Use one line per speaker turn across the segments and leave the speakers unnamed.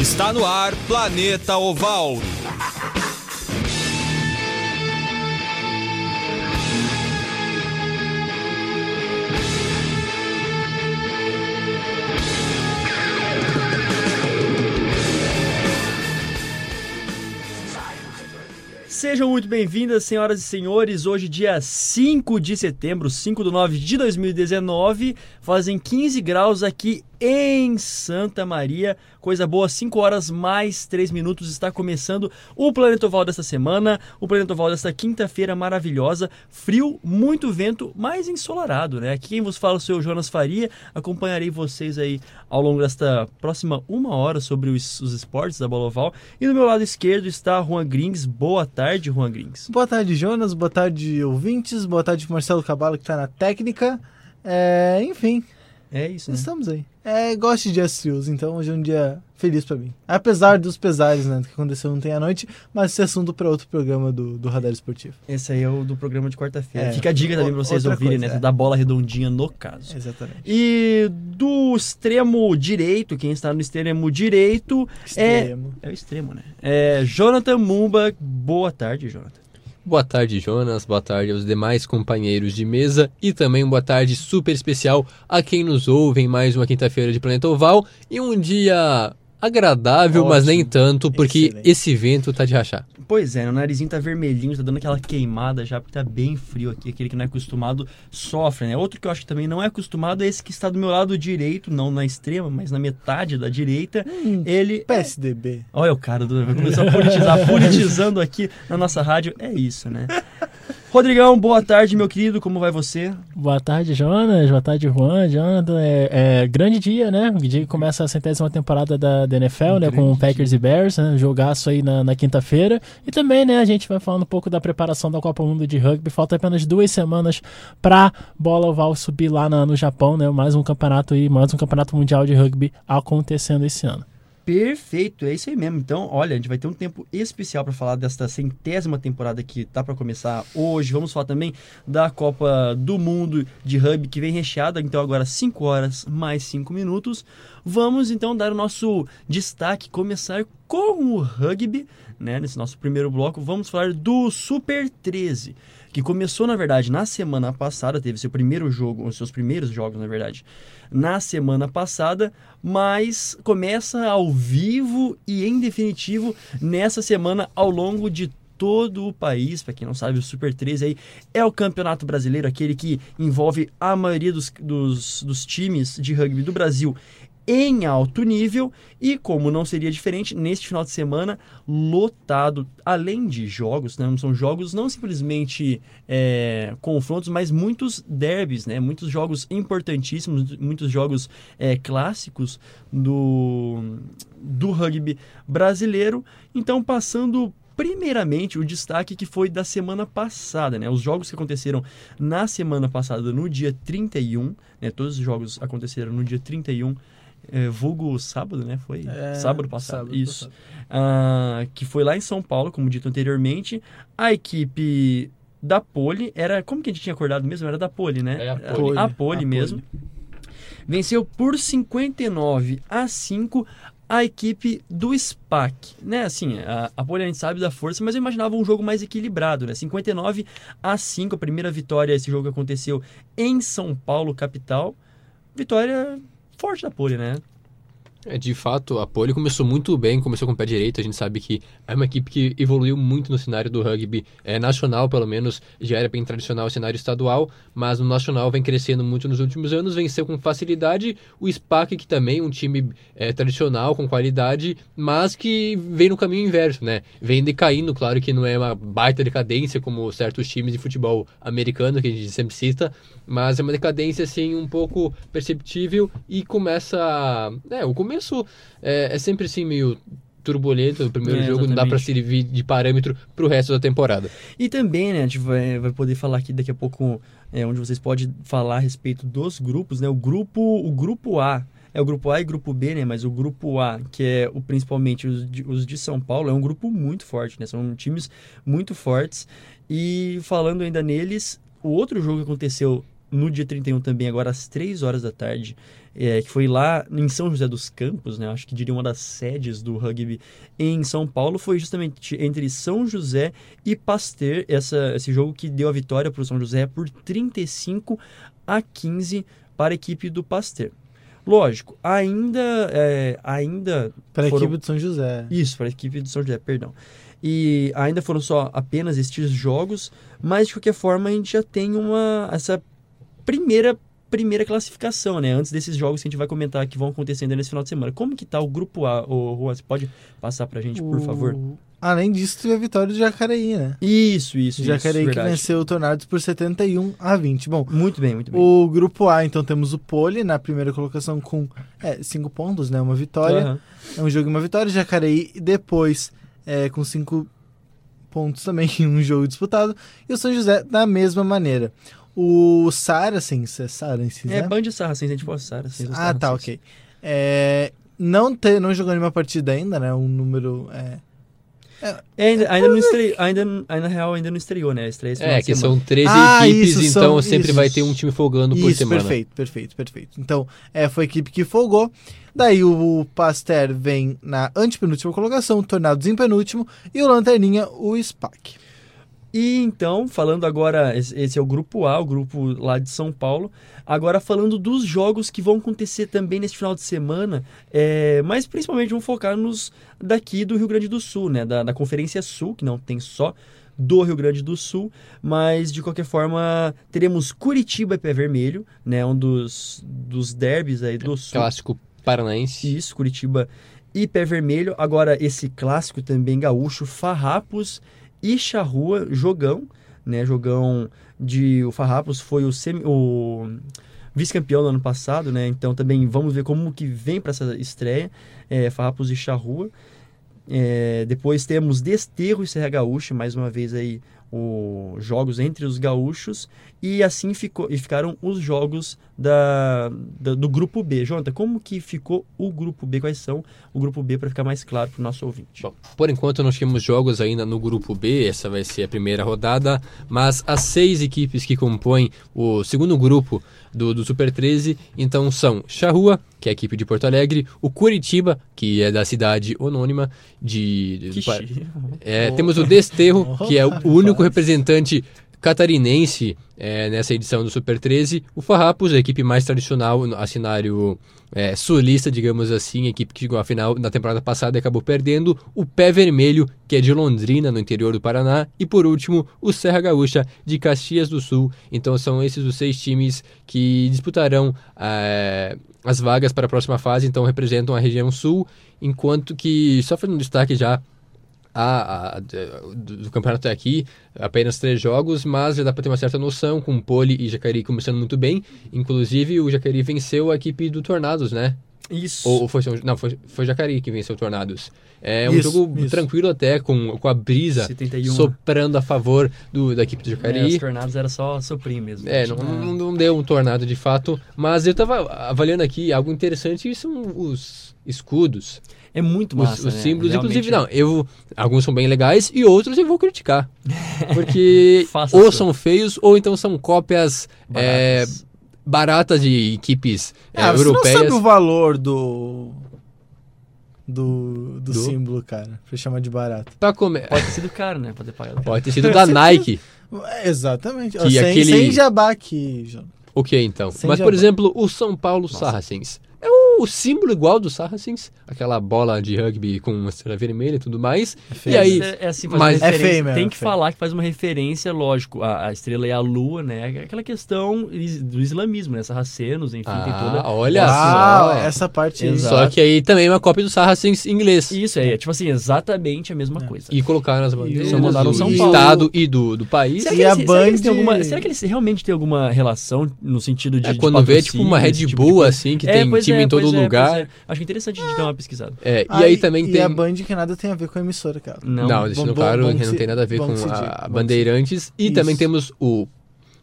Está no ar Planeta Oval.
Sejam muito bem-vindas, senhoras e senhores. Hoje, dia 5 de setembro, 5 de 9 de 2019, fazem 15 graus aqui em Santa Maria. Coisa boa, 5 horas mais 3 minutos. Está começando o Planeta Oval desta semana, o Planeta Oval desta quinta-feira maravilhosa. Frio, muito vento, mas ensolarado, né? Aqui quem vos fala é o Jonas Faria. Acompanharei vocês aí ao longo desta próxima uma hora sobre os, os esportes da Bola Oval. E do meu lado esquerdo está Juan Grings. Boa tarde, Juan Grings.
Boa tarde, Jonas. Boa tarde, ouvintes. Boa tarde, Marcelo Cabalo, que está na técnica. É, enfim,
É isso, né?
estamos aí. É, gosto de SEOs, então hoje é um dia feliz pra mim. Apesar dos pesares, né, do que aconteceu ontem à noite, mas esse assunto para outro programa do, do Radar Esportivo.
Esse aí é o do programa de quarta-feira.
É,
Fica a dica também pra vocês ouvirem,
coisa,
né?
é.
Da bola redondinha no caso.
Exatamente.
E do extremo direito, quem está no extremo direito
Extremo.
é o extremo, né? É Jonathan Mumba. Boa tarde, Jonathan.
Boa tarde, Jonas. Boa tarde aos demais companheiros de mesa e também boa tarde super especial a quem nos ouve em mais uma quinta-feira de Planeta Oval e um dia agradável, mas nem
Ótimo.
tanto, porque
Excelente.
esse vento tá de rachar.
Pois é, o narizinho tá vermelhinho, tá dando aquela queimada já, porque tá bem frio aqui. Aquele que não é acostumado sofre, né? Outro que eu acho que também não é acostumado é esse que está do meu lado direito, não na extrema, mas na metade da direita.
Hum,
Ele
PSDB.
Olha o cara, do- vai começar a politizar, politizando aqui na nossa rádio. É isso, né? Rodrigão, boa tarde, meu querido. Como vai você?
Boa tarde, Jonas. Boa tarde, Juan. Jonathan, é, é grande dia, né? O dia que começa a centésima temporada da, da NFL, né? Com Packers e Bears, né? Jogaço aí na, na quinta-feira. E também, né? A gente vai falando um pouco da preparação da Copa Mundo de Rugby. Falta apenas duas semanas pra bola oval subir lá na- no Japão, né? Mais um campeonato aí, mais um campeonato mundial de rugby acontecendo esse ano.
Perfeito, é isso aí mesmo. Então, olha, a gente vai ter um tempo especial para falar desta centésima temporada que tá para começar hoje. Vamos falar também da Copa do Mundo de Rugby que vem recheada, então agora 5 horas mais 5 minutos. Vamos então dar o nosso destaque, começar com o rugby, né? Nesse nosso primeiro bloco, vamos falar do Super 13, que começou na verdade na semana passada, teve seu primeiro jogo, os seus primeiros jogos, na verdade, na semana passada, mas começa ao vivo e em definitivo nessa semana ao longo de todo o país. Para quem não sabe, o Super 13 aí é o campeonato brasileiro, aquele que envolve a maioria dos, dos, dos times de rugby do Brasil em alto nível e como não seria diferente neste final de semana lotado além de jogos né, são jogos não simplesmente é, confrontos mas muitos derbys né muitos jogos importantíssimos muitos jogos é, clássicos do do rugby brasileiro então passando Primeiramente, o destaque que foi da semana passada, né? Os jogos que aconteceram na semana passada, no dia 31, né? Todos os jogos aconteceram no dia 31, é, vulgo sábado, né? Foi
É,
sábado passado,
sábado
isso.
passado.
Ah, que foi lá em São Paulo, como dito anteriormente. A equipe da Poli, era, como que a gente tinha acordado mesmo? Era da Poli, né?
É a
Poli.
A Poli
A
mesmo. Venceu por 59 a 5 a equipe do SPAC, né? Assim, a, a Poli a gente sabe da força, mas eu imaginava um jogo mais equilibrado, né? 59 a 5, a primeira vitória, esse jogo aconteceu em São Paulo, capital. Vitória forte da Poli, né?
É, de fato, a Poli começou muito bem, começou com o pé direito. A gente sabe que é uma equipe que evoluiu muito no cenário do rugby é, nacional, pelo menos. Já era bem tradicional o cenário estadual, mas no nacional vem crescendo muito nos últimos anos. Venceu com facilidade o SPAC, que também é um time é, tradicional, com qualidade, mas que vem no caminho inverso, né? Vem decaindo, claro que não é uma baita decadência como certos times de futebol americano, que a gente sempre cita, mas é uma decadência, assim, um pouco perceptível e começa... É, o começo é, é sempre, assim, meio turbulento no primeiro
É,
jogo, não dá
exatamente.
servir de parâmetro pro resto da temporada.
E também, né, a gente vai, vai poder falar aqui daqui a pouco, é, onde vocês podem falar a respeito dos grupos, né? O grupo, o grupo A é o grupo A e grupo B, né? Mas o grupo A, que é o, principalmente os de, os de São Paulo, é um grupo muito forte, né? São times muito fortes. E falando ainda neles, o outro jogo que aconteceu no dia 31 também, agora às 3 horas da tarde, é, que foi lá em São José dos Campos, né? Acho que diria uma das sedes do rugby em São Paulo, foi justamente entre São José e Pasteur, essa, esse jogo que deu a vitória para o São José por 35 a 15 para a equipe do Pasteur. Lógico, ainda, é, ainda
Para a
foram-
equipe do São José.
isso, para a equipe do São José, perdão. E ainda foram só apenas estes jogos, mas de qualquer forma a gente já tem uma essa primeira primeira classificação, né? Antes desses jogos que a gente vai comentar que vão acontecendo nesse final de semana. Como que tá o grupo A? Ô, Juan, você pode passar pra gente, por
O-
favor?
Além disso, teve a vitória do Jacareí, né?
Isso, isso,
O Jacareí
isso,
que
verdade.
venceu o Tornados por 71 a 20. Bom,
Muito bem, muito bem.
o grupo A, então temos o Pole na primeira colocação com 5 pontos, né? Uma vitória.
Aham.
É um jogo e uma vitória. Jacareí depois é, com 5 pontos também em um jogo disputado. E o São José da mesma maneira. O Saracens, é Saracens,
É
né?
Band Saracens, a gente pode Saracens.
Ah, tá,
Saracens.
ok. É, não, te, não jogou nenhuma partida ainda, né? Um número. É,
É, ainda, ainda não estreou, ainda, ainda, na real, ainda não estreou, né? Estreia
É, que
semana.
são 13
Ah,
equipes,
isso,
então
são-
sempre
isso.
vai ter um time folgando por
Isso,
semana.
perfeito, perfeito, perfeito. Então, é, foi a equipe que folgou. Daí o Pasteur vem na antepenúltima colocação, o Tornados em penúltimo e o Lanterninha, o SPAC.
E então, falando agora, esse é o grupo A, o grupo lá de São Paulo. Agora falando dos jogos que vão acontecer também neste final de semana, é, mas principalmente vamos focar nos daqui do Rio Grande do Sul, né? Da, da Conferência Sul, que não tem só do Rio Grande do Sul, mas de qualquer forma teremos Curitiba e Pé Vermelho, né? Um dos, dos derbys aí do Sul.
Clássico paranaense.
Isso, Curitiba e Pé Vermelho. Agora, esse clássico também gaúcho, Farrapos e Charrua, jogão, né? Jogão de. O Farrapos foi o, o vice-campeão no ano passado, né? Então também vamos ver como que vem para essa estreia. É, Farrapos e Charrua. É, depois temos Desterro e Serra Gaúcha, mais uma vez aí os jogos entre os gaúchos e assim ficou e ficaram os jogos da, da- do grupo B. Jonathan, como que ficou o grupo B? Quais são o grupo B para ficar mais claro para o nosso ouvinte?
Bom, por enquanto nós temos jogos ainda no grupo B, essa vai ser a primeira rodada, mas as seis equipes que compõem o segundo grupo do, do Super 13, então são Charrua, que é a equipe de Porto Alegre, o Curitiba, que é da cidade anônima de... de- é, Temos o Desterro,
Oh,
que é o único
quase.
representante catarinense é, nessa edição do Super 13. O Farrapos, a equipe mais tradicional, a cenário é, sulista, digamos assim, a equipe que chegou à final na temporada passada e acabou perdendo. O Pé Vermelho, que é de Londrina, no interior do Paraná. E por último, o Serra Gaúcha, de Caxias do Sul. Então são esses os seis times que disputarão é, as vagas para a próxima fase, então representam a região sul. Enquanto que, só fazendo um destaque já a, a- do, campeonato até aqui, apenas três jogos, mas já dá para ter uma certa noção, com o Pole e Jacareí começando muito bem. Inclusive, o Jacareí venceu a equipe do Tornados, né?
Isso.
Ou, ou foi, não, foi, foi Jacareí que venceu o Tornados. É um
Isso,
jogo
isso.
tranquilo até, com, com a brisa
71.
soprando a favor do, da equipe do
É,
Jacareí.
os tornados era só soprinho mesmo.
É, não, não, não deu um tornado de fato, mas eu tava avaliando aqui algo interessante são os escudos.
É muito
Os,
massa,
os
né?
símbolos,
Realmente
inclusive, não, eu alguns são bem legais e outros eu vou criticar. Porque ou
sua.
são feios ou então são cópias é,
Baratas.
baratas de equipes é,
Ah, você não
europeias.
sabe o valor do. Do, do,
Do?
símbolo, cara, pra chamar de barato.
Pra comer.
Pode ter sido caro, né? Pode ter pagado.
Pode ter sido da Nike.
É, exatamente.
Que
sem,
aquele-
sem jabá aqui, João.
O que então?
Sem
Mas, por
jabá.
exemplo, o São Paulo Saracens. É o símbolo igual do Saracens, aquela bola de rugby com uma estrela vermelha e tudo mais.
feio.
E aí,
É, é assim, faz
mas-
uma
É feio mesmo,
Tem
é
que
feio.
falar que faz uma referência, lógico, a, a estrela e a lua, né? Aquela questão is- do islamismo, né? Sarracenos, enfim, tem toda.
Ah, olha
ah,
só.
essa parte.
Exato.
Só que aí também é uma cópia do Saracens em inglês.
Isso é, tipo assim, exatamente a mesma
É.
coisa.
E colocaram as bandeiras do
São
Paulo.
estado e do, do país.
Será
E
que,
a
eles, será que alguma, será que eles realmente têm alguma relação no sentido de.
É
de
quando vê, tipo, uma Red
tipo de
Bull,
coisa?
assim, que
É,
tem time
é,
em todo
é,
lugar.
é. Acho que é interessante a gente dar uma pesquisada.
É, e
Ah,
aí também
e
tem...
a Band que nada tem a ver com a emissora, cara.
Não,
Não, deixando
bom-
claro
bom
não
se-
tem nada a ver com a
se-
Bandeirantes. E
Isso.
também temos o,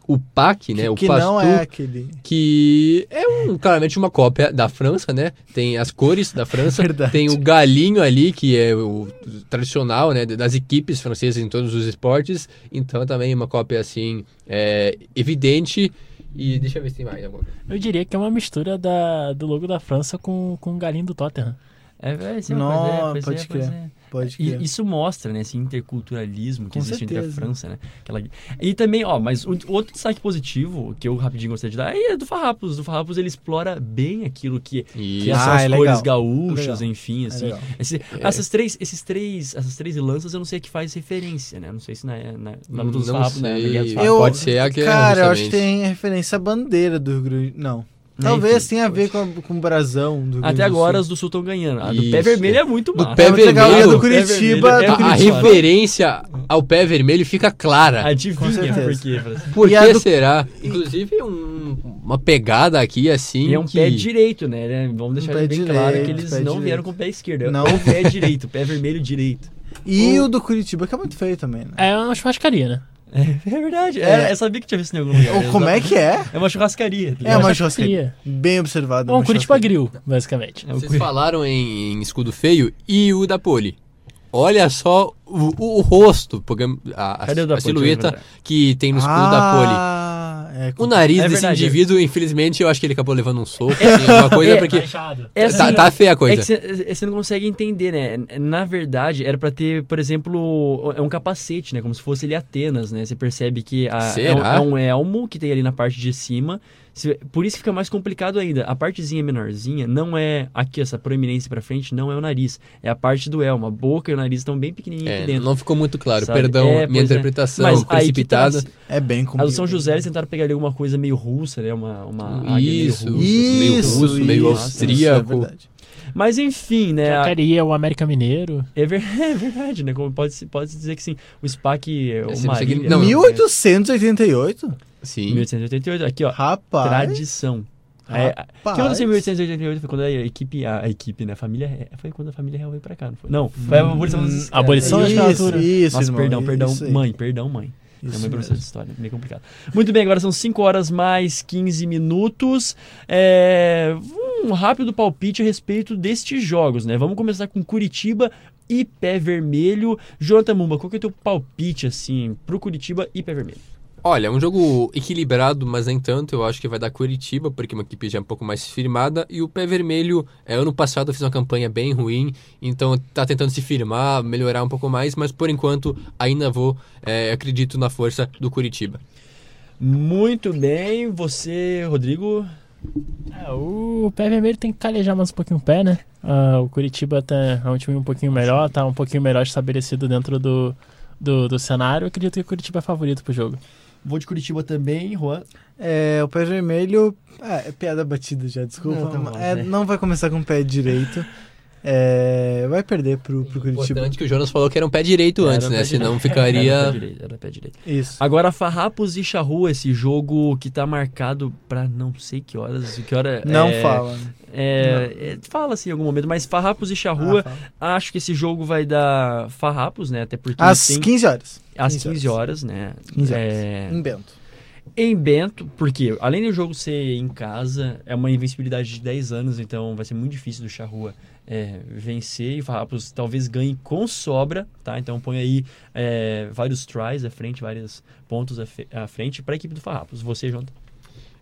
o PAC, né?
que
o
que
Pastu,
não é aquele.
que é um, claramente uma cópia da França, né? Tem as cores da França,
Verdade.
tem o galinho ali, que é o tradicional, né? Das equipes francesas em todos os esportes. Então também uma cópia, assim, é, evidente. E deixa eu ver se tem mais alguma coisa.
Eu diria que é uma mistura da, do logo da França com, com o galinho do Tottenham.
É, é, sim,
Não,
pois é, pois
pode
é, pois
crer.
é.
Pode
E
crer.
isso mostra, né, esse interculturalismo que
Com
existe entre a
certeza.
França, né? Aquela... E também, ó, mas o- outro destaque positivo que eu rapidinho gostaria de dar é do Farrapos. Do Farrapos ele explora bem aquilo que, que
E
são
Ah,
as
é
cores
legal.
gaúchas,
Legal.
enfim, assim.
legal.
Esse- essas três, esses três, essas três lanças eu não sei a que faz referência, né? Não sei se na, na, na luta dos Farrapos, né?
Eu-
Pode ser a guerra,
Cara, eu acho que tem referência à bandeira do Rio Grande. Não.
Né,
Talvez tenha a ver com, a- com o brasão do
Até
do
agora as do Sul estão ganhando. A do
Isso.
pé vermelho é muito
Do
massa.
pé
É muito legal,
vermelho.
a do
Pé
Curitiba,
vermelho,
do
A, a
Curitiba.
referência ao pé vermelho fica clara.
Adivinha por quê?
Por
a
que
do-
será? Inclusive, um- uma pegada aqui assim.
E é um
que...
pé direito, né? né? Vamos deixar
pé
bem claro que
direito,
eles
pé
não
direito.
vieram com o pé esquerdo. É
Não.
o pé direito, pé vermelho direito.
E o do Curitiba, que é muito feio também, né?
É uma churrascaria, né?
É, verdade.
É.
É, eu sabia que tinha visto em algum lugar.
Ou como é que é?
É uma churrascaria. tá
É uma
churrascaria.
Bem observado.
É um Curitiba. Grill, basicamente.
É
Vocês falaram em, em escudo feio e o da Poli. Olha só o, o- o rosto, a, a-
Cadê o da
a silhueta que tem no escudo da Poli.
É
O nariz
É
desse
verdade.
indivíduo, infelizmente, eu acho que ele acabou levando um soco, assim, alguma coisa,
É,
porque
É
tá,
assim,
tá feia a
É
coisa.
que você não consegue entender, né? Na verdade, era pra ter, por exemplo, é um capacete, né? Como se fosse ele Atenas, né? Você percebe que a- é, um, é um elmo que tem ali na parte de cima. Por isso que fica mais complicado ainda. A partezinha menorzinha não é aqui, essa proeminência pra frente, não é o nariz. É a parte do elmo. A boca e o nariz estão bem pequenininhos
É,
aqui dentro.
não ficou muito claro.
sabe?
Perdão,
É,
minha
é.
interpretação
aí que tá,
precipitada.
É bem
A
complicado.
do São José eles tentaram pegar ali alguma coisa meio russa, né? Uma, uma águia meio
Isso, meio
Isso,
russo, meio
isso,
austríaco.
Isso é.
Mas enfim, né?
Churrascaria, o América Mineiro.
É, ver- é verdade, né? Como pode, pode dizer que sim. O SPAC, o
você não
Marília...
não,
né?
1888?
Sim.
1888, aqui ó,
Rapaz.
tradição. É,
Rapaz.
o que aconteceu em 1888 foi quando a equipe, a, a equipe, né, a família, Re- foi quando a família real veio pra cá, não foi? Não, foi a abolição dos escravos.
abolição da
Isso,
escravatura.
Isso,
Nossa,
irmão,
perdão, perdão,
isso
mãe, perdão, mãe. Minha
Isso
mãe é professora de história, meio complicado. Muito bem, agora são 5 horas mais 15 minutos. É, um rápido palpite a respeito destes jogos, né? Vamos começar com Curitiba e Pé Vermelho. Jonathan Mumba, qual que é o teu palpite, assim, pro Curitiba e Pé Vermelho?
Olha, é um jogo equilibrado, mas nem tanto. Eu acho que vai dar Curitiba, porque é uma equipe já um pouco mais firmada. E o Pé Vermelho, é, ano passado fez uma campanha bem ruim, então tá tentando se firmar, melhorar um pouco mais, mas por enquanto ainda vou, é, acredito na força do Curitiba.
Muito bem, você, Rodrigo.
É, o pé vermelho tem que calejar mais um pouquinho o pé, né? Ah, o Curitiba tá, é um time um pouquinho melhor, tá um pouquinho melhor estabelecido dentro do, do, do cenário. Eu acredito que o Curitiba é favorito pro jogo.
Vou de Curitiba também, Juan.
É, o pé vermelho. Ah, é piada batida já, desculpa.
Não, tá
É,
né?
Não vai começar com o pé direito. É, vai perder pro, pro Curitiba.
Importante que o Jonas falou que era um pé direito
Era
antes,
pé
né?
direito.
Senão
Era
ficaria.
pé direito, era pé direito.
Isso.
Agora, Farrapos e Charrua, esse jogo que tá marcado pra não sei que horas, que hora...
Não
é,
fala. né?
É, é, fala assim em algum momento, mas Farrapos e Charrua,
Ah,
acho que esse jogo vai dar Farrapos, né? Até porque
Às
tem
15 horas.
às
15
15 horas, né?
15 horas.
É,
Em Bento.
em Bento, porque além do jogo ser em casa, é uma invencibilidade de 10 anos, então vai ser muito difícil do Charrua é, vencer e Farrapos talvez ganhe com sobra, tá? Então põe aí é, vários tries à frente, vários pontos à frente para a equipe do Farrapos. Você, Jonathan?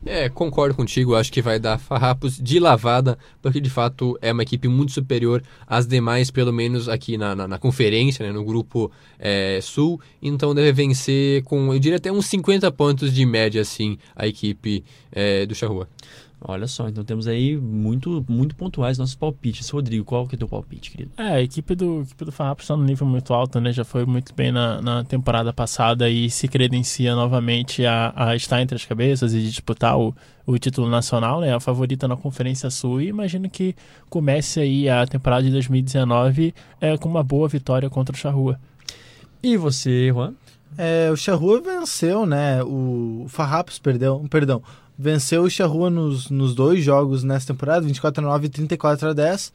É, concordo contigo, acho que vai dar farrapos de lavada, porque de fato é uma equipe muito superior às demais, pelo menos aqui na, na, na conferência, né, no grupo é, sul, então deve vencer com, eu diria até uns 50 pontos de média, assim, a equipe é, do Charrua.
Olha só, então temos aí muito, muito pontuais nossos palpites. Rodrigo, qual que é o teu palpite, querido?
É, a equipe do, a equipe do Farrapos está num nível muito alto, né? Já foi muito bem na, na temporada passada e se credencia novamente a, a estar entre as cabeças e disputar o, o título nacional, né? A favorita na Conferência Sul e imagino que comece aí a temporada de 2019 é, com uma boa vitória contra o Charrua.
E você, Juan?
É, o Charrua venceu, né? O, o Farrapos perdeu, perdão, venceu o Charrua nos, nos dois jogos nessa temporada, 24 a 9 e 34 a 10.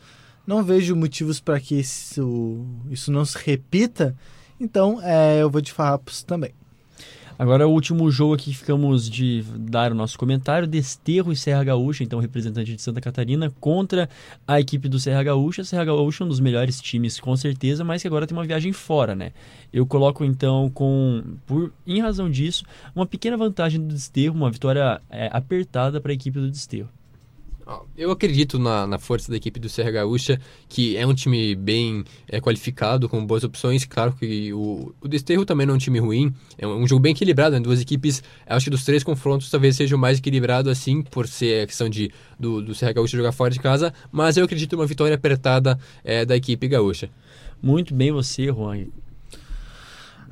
Não vejo motivos para que isso, isso não se repita. Então, é, eu vou de Farrapos também.
Agora, o último jogo aqui que ficamos de dar o nosso comentário: Desterro e Serra Gaúcha, então representante de Santa Catarina, contra a equipe do Serra Gaúcha. Serra Gaúcha é um dos melhores times, com certeza, mas que agora tem uma viagem fora, né? Eu coloco então, com por em razão disso, uma pequena vantagem do Desterro, uma vitória é, apertada para a equipe do Desterro.
Eu acredito na, na força da equipe do Serra Gaúcha, que é um time bem é, qualificado, com boas opções. Claro que o, o Desterro também não é um time ruim, é um, um jogo bem equilibrado, né? duas equipes. Acho que dos três confrontos talvez seja o mais equilibrado, assim, por ser a questão de, do, do Serra Gaúcha jogar fora de casa. Mas eu acredito numa vitória apertada é, da equipe gaúcha.
Muito bem você, Juan.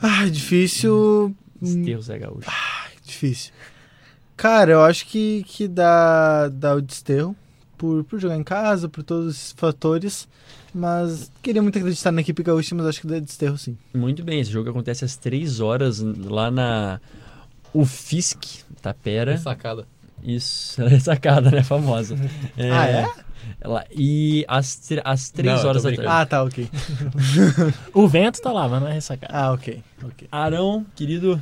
Ah, difícil.
Desterro, Serra Gaúcha.
Difícil. Cara, eu acho que, que dá, dá o desterro por, por jogar em casa, por todos esses fatores. Mas queria muito acreditar na equipe gaúcha, mas acho que dá desterro sim.
Muito bem, esse jogo acontece às 3 horas lá na UFISC, Tapera.
Sacada.
Isso, ela é sacada, né? Famosa.
Ah, é?
Ela, e às, às 3
Não, eu
horas da tarde.
Ah, tá, ok.
O vento tá lá, mas não é ressacado.
Ah, ok. ok.
Arão, querido,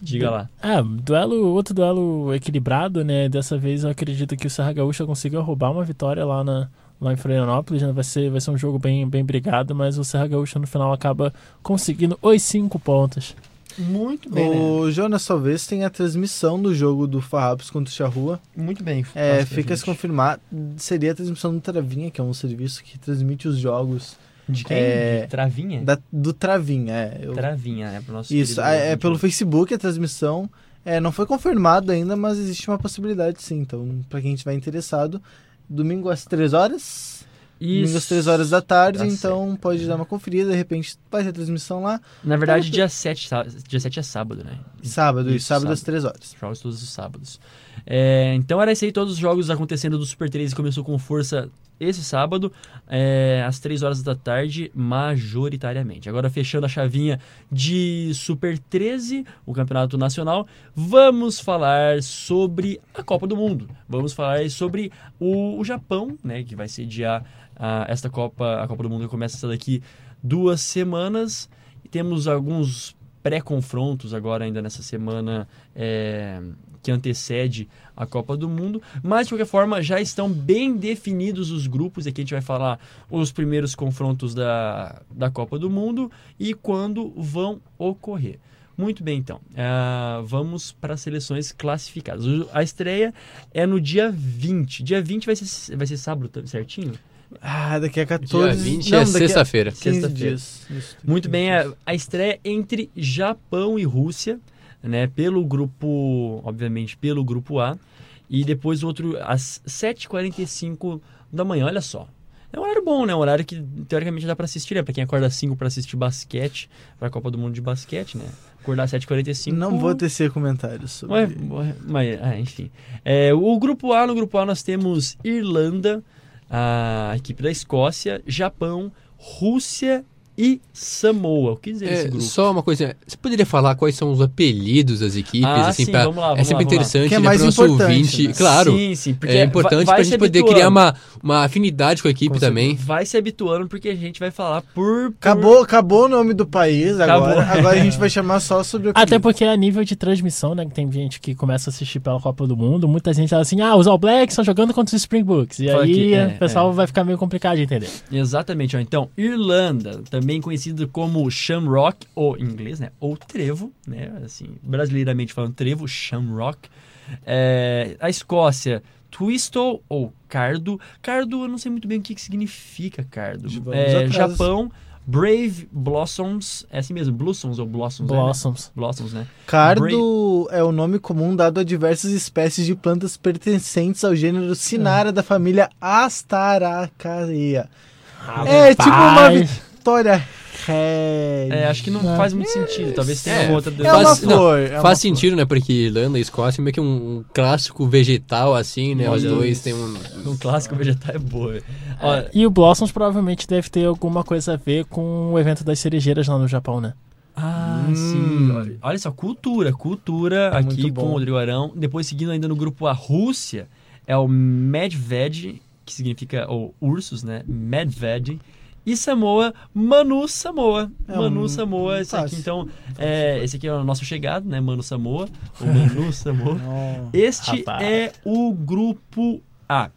diga lá.
Ah, duelo, outro duelo equilibrado, né? Dessa vez eu acredito que o Serra Gaúcha consiga roubar uma vitória lá, na, lá em Florianópolis. Né? Vai, ser, vai ser um jogo bem, bem brigado, mas o Serra Gaúcha no final acaba conseguindo os cinco pontos.
Muito
O Jonas talvez tenha a transmissão do jogo do Farrapos contra o Charrua.
Muito bem.
É, fica a se confirmar. Seria a transmissão do Travinha, que é um serviço que transmite os jogos
De quem?
é,
De Travinha?
da- do Travinha. É, eu-
Travinha, é pro nosso
Isso,
querido
é, é pelo Facebook a transmissão. É, não foi confirmado ainda, mas existe uma possibilidade sim. Então, pra quem estiver interessado, domingo às 3 horas. Domingo às 3 horas da tarde,
Tá
então pode dar uma conferida, de repente vai ter transmissão lá.
Na verdade, dia 7, sá- dia 7 é sábado, né?
Sábado,
Isso,
isso, sábado, às
sábado.
3 horas.
Jogos todos os sábados. É, então era isso aí, todos os jogos acontecendo do Super 13 começou com força esse sábado, é, às 3 horas da tarde, majoritariamente. Agora fechando a chavinha de Super 13, o Campeonato Nacional, vamos falar sobre a Copa do Mundo. Vamos falar sobre o, o Japão, né, que vai sediar a, esta Copa, a Copa do Mundo que começa daqui duas semanas. E temos alguns pré-confrontos agora ainda nessa semana é, que antecede a Copa do Mundo, mas de qualquer forma já estão bem definidos os grupos, aqui a gente vai falar os primeiros confrontos da, da Copa do Mundo e quando vão ocorrer. Muito bem, então. Ah, vamos para as seleções classificadas. A estreia é no dia 20. Dia 20 vai ser, vai ser sábado tá certinho?
Ah, daqui a
Dia
14...
20
não,
é
daqui a
sexta-feira.
15
Sexta-feira. Muito bem, a, a estreia entre Japão e Rússia, né, pelo grupo, obviamente, pelo grupo A, e depois o outro às 7h45 da manhã, olha só. É um horário bom, né? Um horário que teoricamente dá pra assistir, né? Pra quem acorda às 5 pra assistir basquete, pra Copa do Mundo de basquete, né? Acordar às 7h45.
Não vou tecer comentários sobre...
Ué, mas, ah, enfim. É, o grupo A, no grupo A nós temos Irlanda, a equipe da Escócia, Japão, Rússia e Samoa. O que dizer
É,
grupo?
só uma coisa, você poderia falar quais são os apelidos das equipes,
Ah,
assim,
sim,
pra-
vamos lá,
é
vamos
sempre
lá,
interessante
Que é
né,
mais
nosso
importante,
ouvinte,
né?
claro,
Sim, sim. Porque
é importante pra
vai
gente poder criar uma, uma afinidade com a equipe
Com
também.
Vai se habituando porque a gente vai falar por... por-
Acabou, acabou o nome do país agora.
Acabou.
Agora a gente vai chamar só sobre o
Até porque a nível de transmissão, né? Que tem gente que começa a assistir pela Copa do Mundo, muita gente fala assim, ah, os All Blacks estão jogando contra os Springboks. E
Fala
aí
que- é,
o pessoal
é.
vai ficar meio complicado de entender.
Exatamente. Ó. Então, Irlanda, também conhecido como Shamrock, ou em inglês, né? Ou Trevo, né? Assim, brasileiramente falando Trevo, Shamrock. É, a Escócia, Twistle ou Cardo. Cardo, eu não sei muito bem o que, que significa Cardo. É. Japão, Brave Blossoms. É assim mesmo, Blossoms ou Blossoms? né?
Blossoms.
Blossoms, né?
Cardo é o nome comum dado a diversas espécies de plantas pertencentes ao gênero Sinara da família Astaraceae. É tipo uma. Vitória Red.
É, acho que não faz muito sentido. Talvez tenha
É,
uma outra...
É uma
Faz- não,
flor. é uma
Faz
flor.
sentido, né? Porque Irlanda e Escócia é meio que um, um clássico vegetal, assim, né? Os
Olha
dois têm um.
Um clássico vegetal é boa. Ó,
E o Blossoms provavelmente deve ter alguma coisa a ver com o evento das cerejeiras lá no Japão, né?
Ah,
Hum.
sim. Olha- Olha só, cultura. Cultura
É
aqui com o Rodrigo Arão. Depois, seguindo ainda no grupo A Rússia, é o Medved, que significa ou ursos, né? Medved. E Samoa, Manu Samoa.
É
Manu
um-
Samoa, esse aqui então, é, esse aqui é o nosso chegado, né? Manu Samoa, o Manu Samoa. Este
Rapaz.
é o grupo A.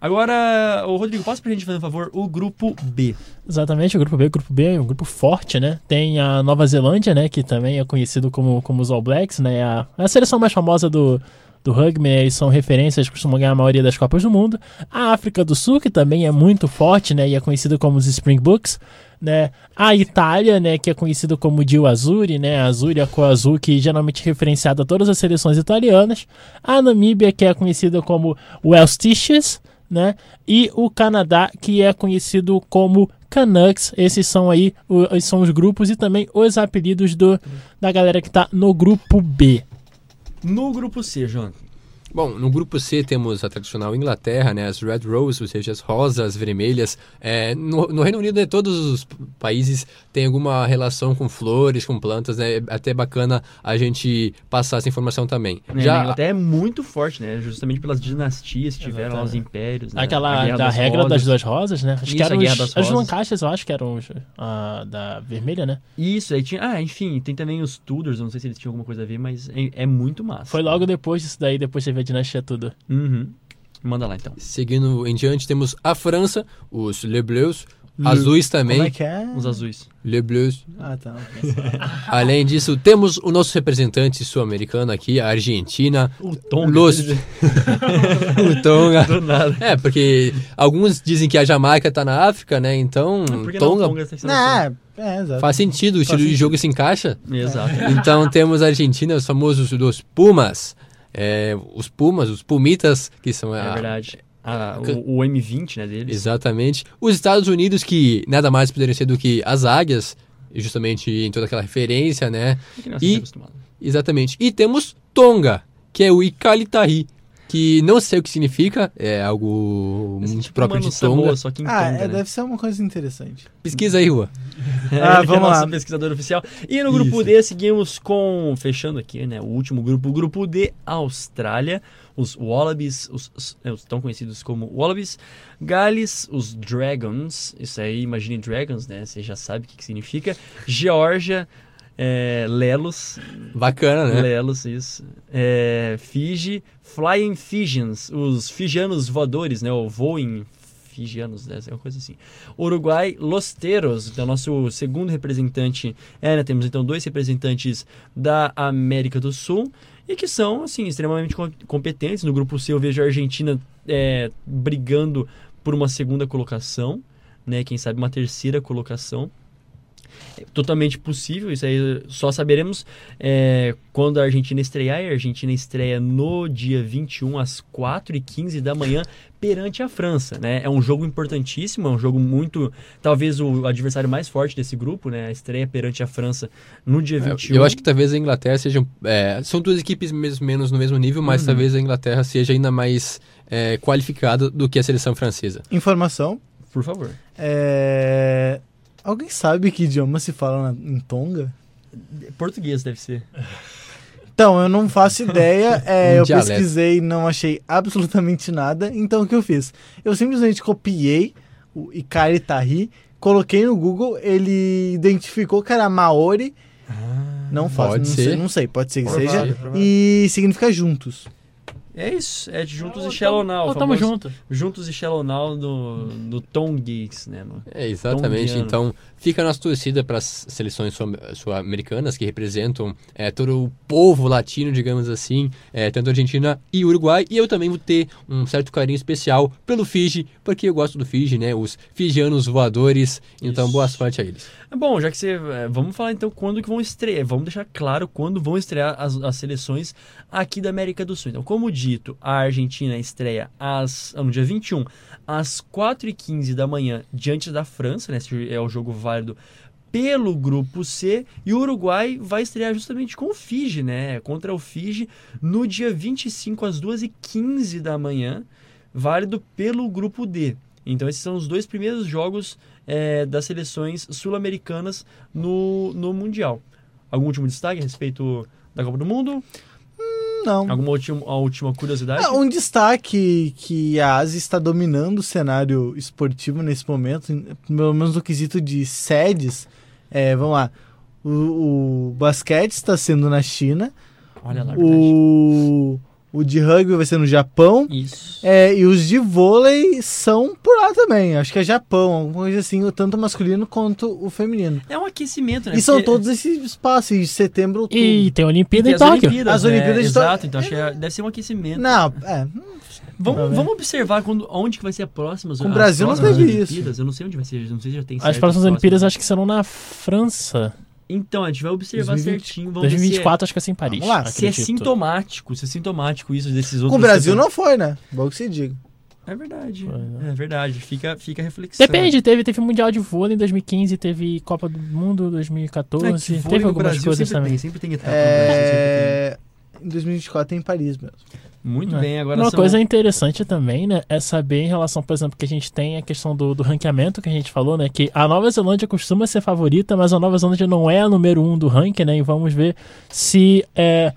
Agora, o Rodrigo, passa pra gente fazer um favor, o grupo B.
Exatamente, o grupo B, o grupo B é um grupo forte, né? Tem a Nova Zelândia, né? Que também é conhecido como, como os All Blacks, né? A, a seleção mais famosa do, do rugby, né? Eles são referências, costumam ganhar a maioria das Copas do Mundo. A África do Sul, que também é muito forte, né? E é conhecido como os Springboks, né? A Itália, né? Que é conhecido como Dio Azzurri, né? A Azzurri, a cor azul, que geralmente é referenciada a todas as seleções italianas. A Namíbia, que é conhecida como Welsh Tishes, né? E o Canadá, que é conhecido como Canucks. Esses são aí o- esses são os grupos e também os apelidos do, da galera que tá no grupo B.
No grupo C, João.
Bom, no grupo C temos a tradicional Inglaterra, né, as Red Roses, ou seja, as rosas vermelhas. É, no, no Reino Unido, né, todos os países têm alguma relação com flores, com plantas, né? É até bacana a gente passar essa informação também.
Né,
Já
A Inglaterra é muito forte, né? Justamente pelas dinastias que tiveram lá, os impérios. Né?
Aquela da
das
regra das
Rosas.
duas rosas, né? Acho
Isso,
que
a
eram
Guerra
os,
das Rosas.
Lancasters, eu acho que eram os, a, da vermelha, né?
Isso, aí tinha. Ah, enfim, tem também os Tudors, eu não sei se eles tinham alguma coisa a ver, mas é, é muito massa.
Foi logo depois disso daí, depois teve a dinastia tudo.
Uhum. Manda lá então.
seguindo em diante, temos a França, os Le Bleus, azuis também,
Como é que é?
Os azuis.
Le Bleus.
Ah, tá.
Além disso, temos o nosso representante sul-americano aqui, a Argentina,
O Tonga.
Los... o Tonga.
Do nada.
É, porque alguns dizem que a Jamaica tá na África, né? Então,
Por que não
Tonga
Tonga? Tonga
Não, é, exato.
faz sentido, o estilo de
sentido.
jogo se encaixa.
Exato.
Então temos a Argentina, os famosos dos Pumas. É, os Pumas, os Pumitas, que são
É
a-
verdade. Ah, o, o M20, né, deles.
Exatamente. Os Estados Unidos, que nada mais poderiam ser do que as águias, justamente em toda aquela referência, né?
É
E-. Exatamente. E temos Tonga, que é o Ikalitari, que não sei o que significa, é algo muito
tipo
próprio de Tonga.
Samoa, só que em
Ah,
Tonga,
é,
né?
deve ser uma coisa interessante.
Pesquisa aí, Rua.
Ah,
é
vamos
nosso
lá.
pesquisador oficial. E no grupo
Isso.
D seguimos com, fechando aqui, né, o último grupo, o grupo D, Austrália, os Wallabies, os, os, é, os tão conhecidos como Wallabies, Gales, os Dragons, isso aí, imagine Dragons, né, você já sabe o que, que significa, Geórgia, é, Lelos,
Bacana, né?
Lelos, isso, é, Fiji, Flying Fijians, os fijianos voadores, né, ou voem fijianos, né, é uma coisa assim. Uruguai, Los Teros, então nosso segundo representante, é, né, temos então dois representantes da América do Sul e que são, assim, extremamente com- competentes. No grupo C eu vejo a Argentina é, brigando por uma segunda colocação, né, quem sabe uma terceira colocação. É totalmente possível, isso aí só saberemos é, quando a Argentina estrear. E a Argentina estreia no dia 21 às 4h15 da manhã perante a França, né? É um jogo importantíssimo, é um jogo muito, talvez o adversário mais forte desse grupo, né? A estreia perante a França no dia 21.
Eu acho que talvez a Inglaterra seja. é, são duas equipes mais ou menos no mesmo nível, mas
Uhum.
talvez a Inglaterra seja ainda mais é, qualificada do que a seleção francesa.
Informação.
Por favor.
É... Alguém sabe que idioma se fala na- em Tonga?
Português deve ser.
Então, eu não faço ideia. É,
Um
eu
dialeto.
pesquisei não achei absolutamente nada. Então, o que eu fiz? Eu simplesmente copiei o Ikari Tahi, coloquei no Google, ele identificou que era Maori. não faço,
pode
não
ser.
sei, não sei, pode ser que
Provável,
seja.
provável.
E significa juntos.
É isso, é de Juntos
Ô,
e Shallow
tamo-
Now.
ô,
o
tamo junto.
Juntos e Shallow Now no, no Tom Geeks, né? no-
É, exatamente.
Tongiano.
Então, fica a nossa torcida para as seleções sul- sul-americanas que representam é, todo o povo latino, digamos assim, é, tanto Argentina e Uruguai. E eu também vou ter um certo carinho especial pelo Fiji, porque eu gosto do Fiji, né? Os fijianos voadores. Então,
Isso.
boa sorte a eles.
Bom, já que você. é, Vamos falar então quando que vão estrear. Vamos deixar claro quando vão estrear as, as seleções aqui da América do Sul. Então, como dito, a Argentina estreia às, no dia 21, às 4h15 da manhã, diante da França, né? Esse é o jogo válido pelo grupo C. E o Uruguai vai estrear justamente com o Fiji, né? Contra o Fiji no dia 25, às 2h15 da manhã, válido pelo grupo D. Então, esses são os dois primeiros jogos é, das seleções sul-americanas no, no Mundial. Algum último destaque a respeito da Copa do Mundo?
Não.
Alguma última, última curiosidade?
Ah, um destaque que a Ásia está dominando o cenário esportivo nesse momento, pelo menos no quesito de sedes. É, vamos lá. O, o basquete está sendo na China.
Olha lá.
O, o de rugby vai ser no Japão.
Isso.
É, e os de vôlei são lá também. Acho que é Japão, alguma coisa assim, tanto o masculino quanto o feminino.
É um aquecimento, né?
E são
Porque-
todos esses espaços, de setembro, outubro.
E tem a Olimpíada
tem
em
as
Tóquio.
Olimpíadas,
As
né?
Olimpíadas de
Exato, então acho que é- deve ser um aquecimento.
Não, é.
Vamos, vamos observar quando, onde que vai ser a próxima.
O Brasil não teve isso.
Eu não sei onde vai ser, não sei se já tem
As
certo
próximas
as
Olimpíadas acho que serão na França.
Então, a gente vai observar
2020.
certinho. Vamos ver
2024 acho que vai ser em Paris.
Vamos lá,
se é, é sintomático, se é sintomático isso desses outros.
Com o Brasil
campeonatos.
não foi, né? Bom que se diga.
É verdade.
Foi, né?
É verdade. Fica, fica a reflexão.
Depende, teve, teve Mundial de Vôlei em 2015, teve Copa do Mundo 2014,
É
teve algumas
Brasil
coisas
sempre
também.
Tem, sempre tem etapa no Brasil,
É... Em 2024 tem em Paris mesmo.
tem. Muito
É.
bem, agora
Uma
são...
coisa interessante também, né, é saber em relação, por exemplo, que a gente tem a questão do, do ranqueamento que a gente falou, né, que a Nova Zelândia costuma ser favorita, mas a Nova Zelândia não é a número um do ranking, né, e vamos ver se é,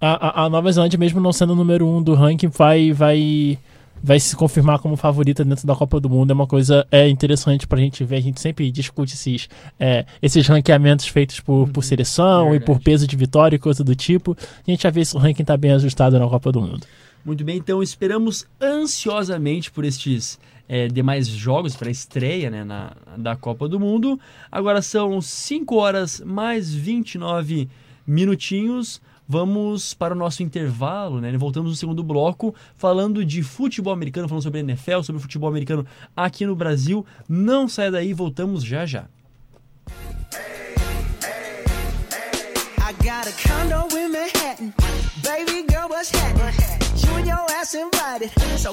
a, a- a Nova Zelândia, mesmo não sendo o número um do ranking, vai, vai, vai se confirmar como favorita dentro da Copa do Mundo. É uma coisa é, interessante pra gente ver, a gente sempre discute esses, é, esses ranqueamentos feitos por, por seleção
é
e por peso de vitória e coisa do tipo. A gente já vê se o ranking tá bem ajustado na Copa do Mundo.
Muito bem, então esperamos ansiosamente por estes é, demais jogos para a estreia né, na, da Copa do Mundo. Agora são 5 horas mais 29 minutinhos. Vamos para o nosso intervalo, né? Voltamos no segundo bloco falando de futebol americano, falando sobre NFL, sobre futebol americano aqui no Brasil. Não saia daí, voltamos já já.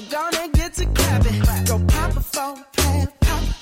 Got a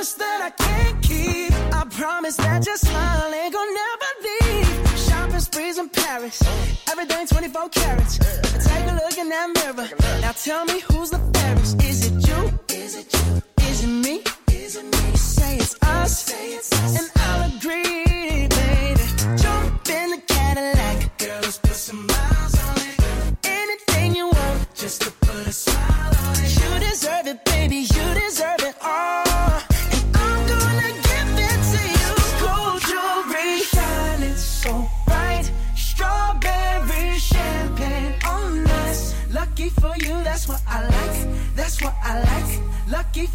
Promise that I can't keep. I promise that your smile ain't gonna never leave. Shopping sprees in Paris. Everything 24 carats. Take a look in that mirror. Now tell me who's the fairest. Is it you? Is it you? Is it me? Is it me? Say it's us. Say it's us. And I'll agree, baby. Jump in the Cadillac. Girl, let's put some miles on it. Anything you want, just to put a smile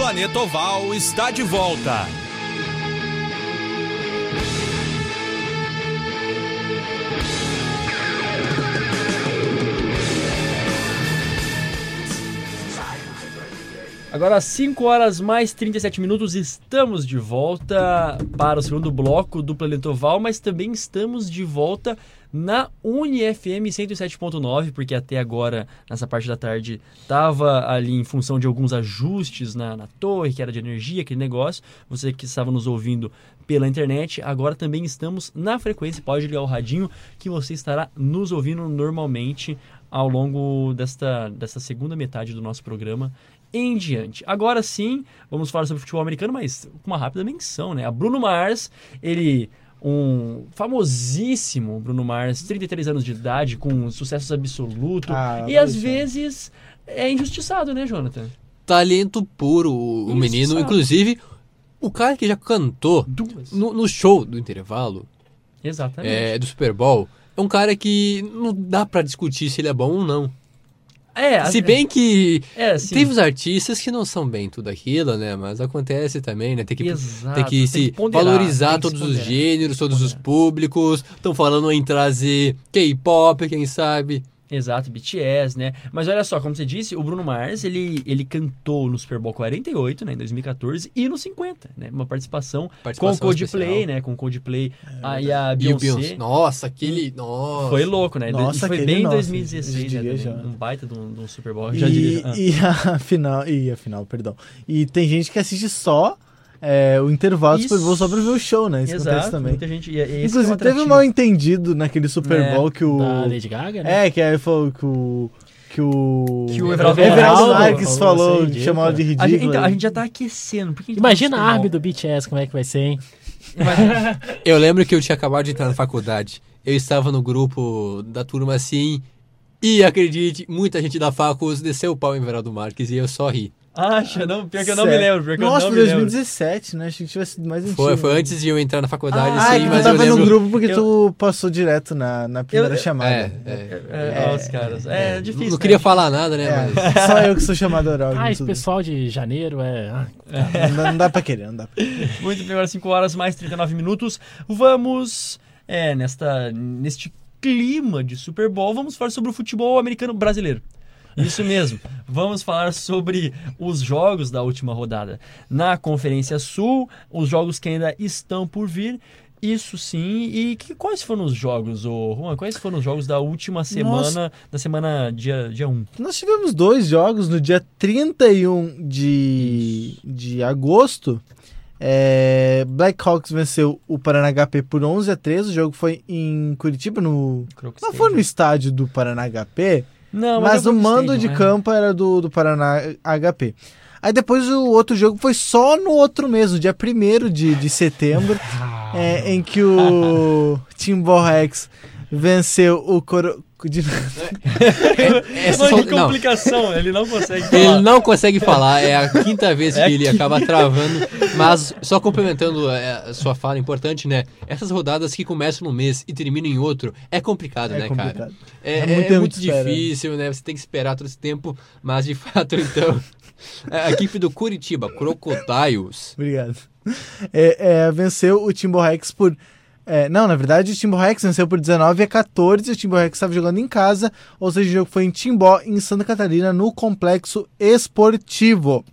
Planeta Oval está de volta.
Agora, 5 horas mais 37 minutos, estamos de volta para o segundo bloco do Planetoval, mas também estamos de volta na UniFM 107.9, porque até agora, nessa parte da tarde, estava ali em função de alguns ajustes na, na, torre, que era de energia, aquele negócio. Você que estava nos ouvindo pela internet, agora também estamos na frequência. Pode ligar o radinho que você estará nos ouvindo normalmente ao longo desta, desta segunda metade do nosso programa em diante. Agora sim, vamos falar sobre futebol americano, mas com uma rápida menção, né? A Bruno Mars, ele um famosíssimo Bruno Mars, 33 anos de idade, com sucessos absoluto,
Ah,
e às vezes é injustiçado, né, Jonathan?
Talento puro, o menino. Inclusive, o cara que já cantou no, no show do intervalo
Exatamente.
é, do Super Bowl é um cara que não dá pra discutir se ele é bom ou não.
É,
Se bem que
é,
tem os artistas que não são bem tudo aquilo, né? Mas acontece também, né? Tem que,
Exato,
tem que se
ponderar,
valorizar
que
todos os gêneros, todos os públicos. Estão falando em trazer K-pop, quem sabe.
Exato, BTS, né? Mas olha só, como você disse, o Bruno Mars, ele, ele cantou no Super Bowl 48, né, em 2014, e no 50, né? Uma participação, com o
Participação
Coldplay,
especial.
né? Com o Coldplay a, e a
E o
Beyoncé.
Beyoncé. Nossa, aquele. Nossa.
Foi louco, né?
Nossa,
e foi bem em
nossa,
2016,
eu
né?
já.
Um baita de um, de um Super Bowl. Já
E,
diria. ah.
e a final, e a final, perdão. E tem gente que assiste só é, o intervalo do. Super Bowl só pra ver o show, né? Isso acontece
Exato,
também.
muita gente. E, e esse que é
Inclusive,
um
teve um
atrativo.
mal entendido naquele Super
É,
Bowl que o.
Da Lady Gaga, né?
É, que aí falou que o. Que o.
Que o Everaldo
Everaldo
Marques
Marques
falou
falou,
assim, ridículo.
chamou de
A
ridícula.
gente, então, a gente já tá aquecendo. Por que a gente tá
Imagina
no
a
Super Bowl?
do BTS, como é que vai ser, hein?
Eu lembro que eu tinha acabado de entrar na faculdade. Eu estava no grupo da turma assim. E acredite, muita gente da Facus desceu o pau em Veraldo Marques e eu só ri.
Acha, não, pior que eu não me
Sério?
lembro. Pior que
Nossa,
eu não
foi
me lembro.
2017, né? Achei que tivesse sido mais antigo.
Foi, foi antes de eu entrar na faculdade,
Ah, é
sim,
tu
mas eu
tava no
lembro.
grupo porque
eu-
tu passou direto na, na primeira
Eu-
chamada.
É, é.
É, ó, os caras. É, difícil.
Não
né?
queria falar nada, né?
É,
Mas.
só eu que sou chamado oral.
Ah,
de
esse pessoal de janeiro é. ah,
Não, dá- não dá pra querer, não dá pra querer.
Muito bem, agora 5 horas mais 39 minutos. Vamos, é, nesta, neste clima de Super Bowl, vamos falar sobre o futebol americano brasileiro. Isso mesmo. Vamos falar sobre os jogos da última rodada. Na Conferência Sul, os jogos que ainda estão por vir. Isso sim. E que, quais foram os jogos, ô, Juan? Quais foram os jogos da última semana, da semana dia, dia 1?
Nós tivemos dois jogos no dia 31 de, de agosto. É, Blackhawks venceu o Paraná HP por 11 a 13. O jogo foi em Curitiba, no, não foi no estádio do Paraná HP,
Não,
mas
é
o mando de campo era do, do Paraná HP. Aí depois o outro jogo foi só no outro mês, dia 1 de, de setembro, é, em que o Timberrex venceu o Coro... de-
Essa
Mano,
só-
que
não,
complicação, ele não consegue falar.
ele não consegue falar, é a quinta vez que
É
ele
a
acaba travando. Mas, só complementando é, a sua fala importante, né? Essas rodadas que começam num mês e terminam em outro, é complicado,
É
né,
complicado.
cara? É,
É
é
muito
muito,
tempo de espera.
difícil, né? Você tem que esperar todo esse tempo, mas de fato, então. A equipe do Curitiba, Crocodiles.
Obrigado. É, é, venceu o Timberrex por. É, não, na verdade, o Timberrex venceu por 19 a 14. O Timberrex estava jogando em casa, ou seja, o jogo foi em Timbó, em Santa Catarina, no Complexo Esportivo.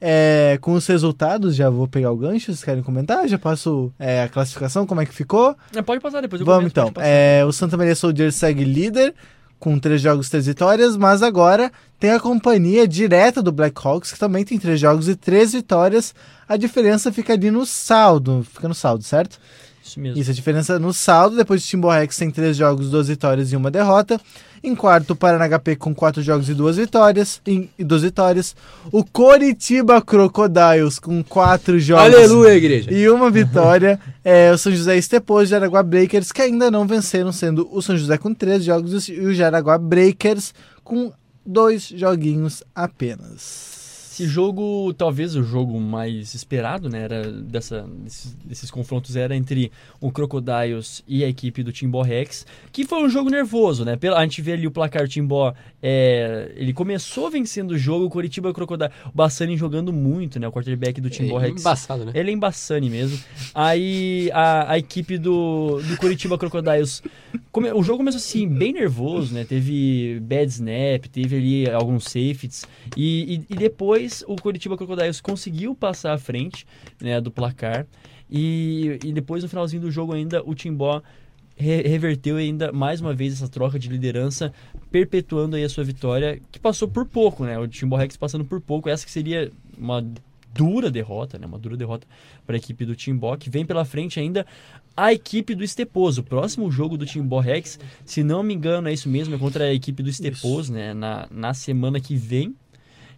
É, com os resultados, já vou pegar o gancho. Vocês querem comentar? Já passo é, a classificação, como é que ficou?
É, Pode passar depois. eu
Vamos
comento,
então. É, o Santa Maria Soldiers segue líder com três jogos e três vitórias, mas agora tem a companhia direta do Blackhawks, que também tem três jogos e três vitórias. A diferença fica ali no saldo. Fica no saldo, certo?
Isso mesmo.
Isso, a diferença no saldo. Depois o Timberrex tem três jogos, duas vitórias e uma derrota. Em quarto, o Paraná HP com quatro jogos e duas vitórias. em- E duas vitórias. O Coritiba Crocodiles com quatro jogos
Aleluia, igreja!
e uma vitória é o São José Estepos, Jaraguá Breakers, que ainda não venceram, sendo o São José com três jogos e o Jaraguá Breakers com dois joguinhos apenas.
Esse jogo, talvez o jogo mais esperado, né, era dessa, desses, desses confrontos era entre o Crocodiles e a equipe do Timbó Rex, que foi um jogo nervoso, né? Pela, a gente vê ali o placar Timbó, é, ele começou vencendo o jogo, o Curitiba Crocodile, o Bassani jogando muito, né? O quarterback do Timbó
É
Rex.
embaçado, né?
Ele é embaçane mesmo. Aí a, a equipe do, do Curitiba Crocodiles. come- o jogo começou assim, bem nervoso, né? Teve bad snap, teve ali alguns safeties. E, e, e depois o Curitiba Crocodiles conseguiu passar à frente né, do placar. E, e depois no finalzinho do jogo ainda o Timbó re- reverteu ainda mais uma vez essa troca de liderança, perpetuando aí a sua vitória, que passou por pouco, né? O Timbó Rex passando por pouco, essa que seria uma dura derrota, né? Uma dura derrota para a equipe do Timbó, que vem pela frente ainda a equipe do Esteposo. O próximo jogo do Timbó Rex, se não me engano, é isso mesmo, é contra a equipe do Esteposo, né? Na, na semana que vem.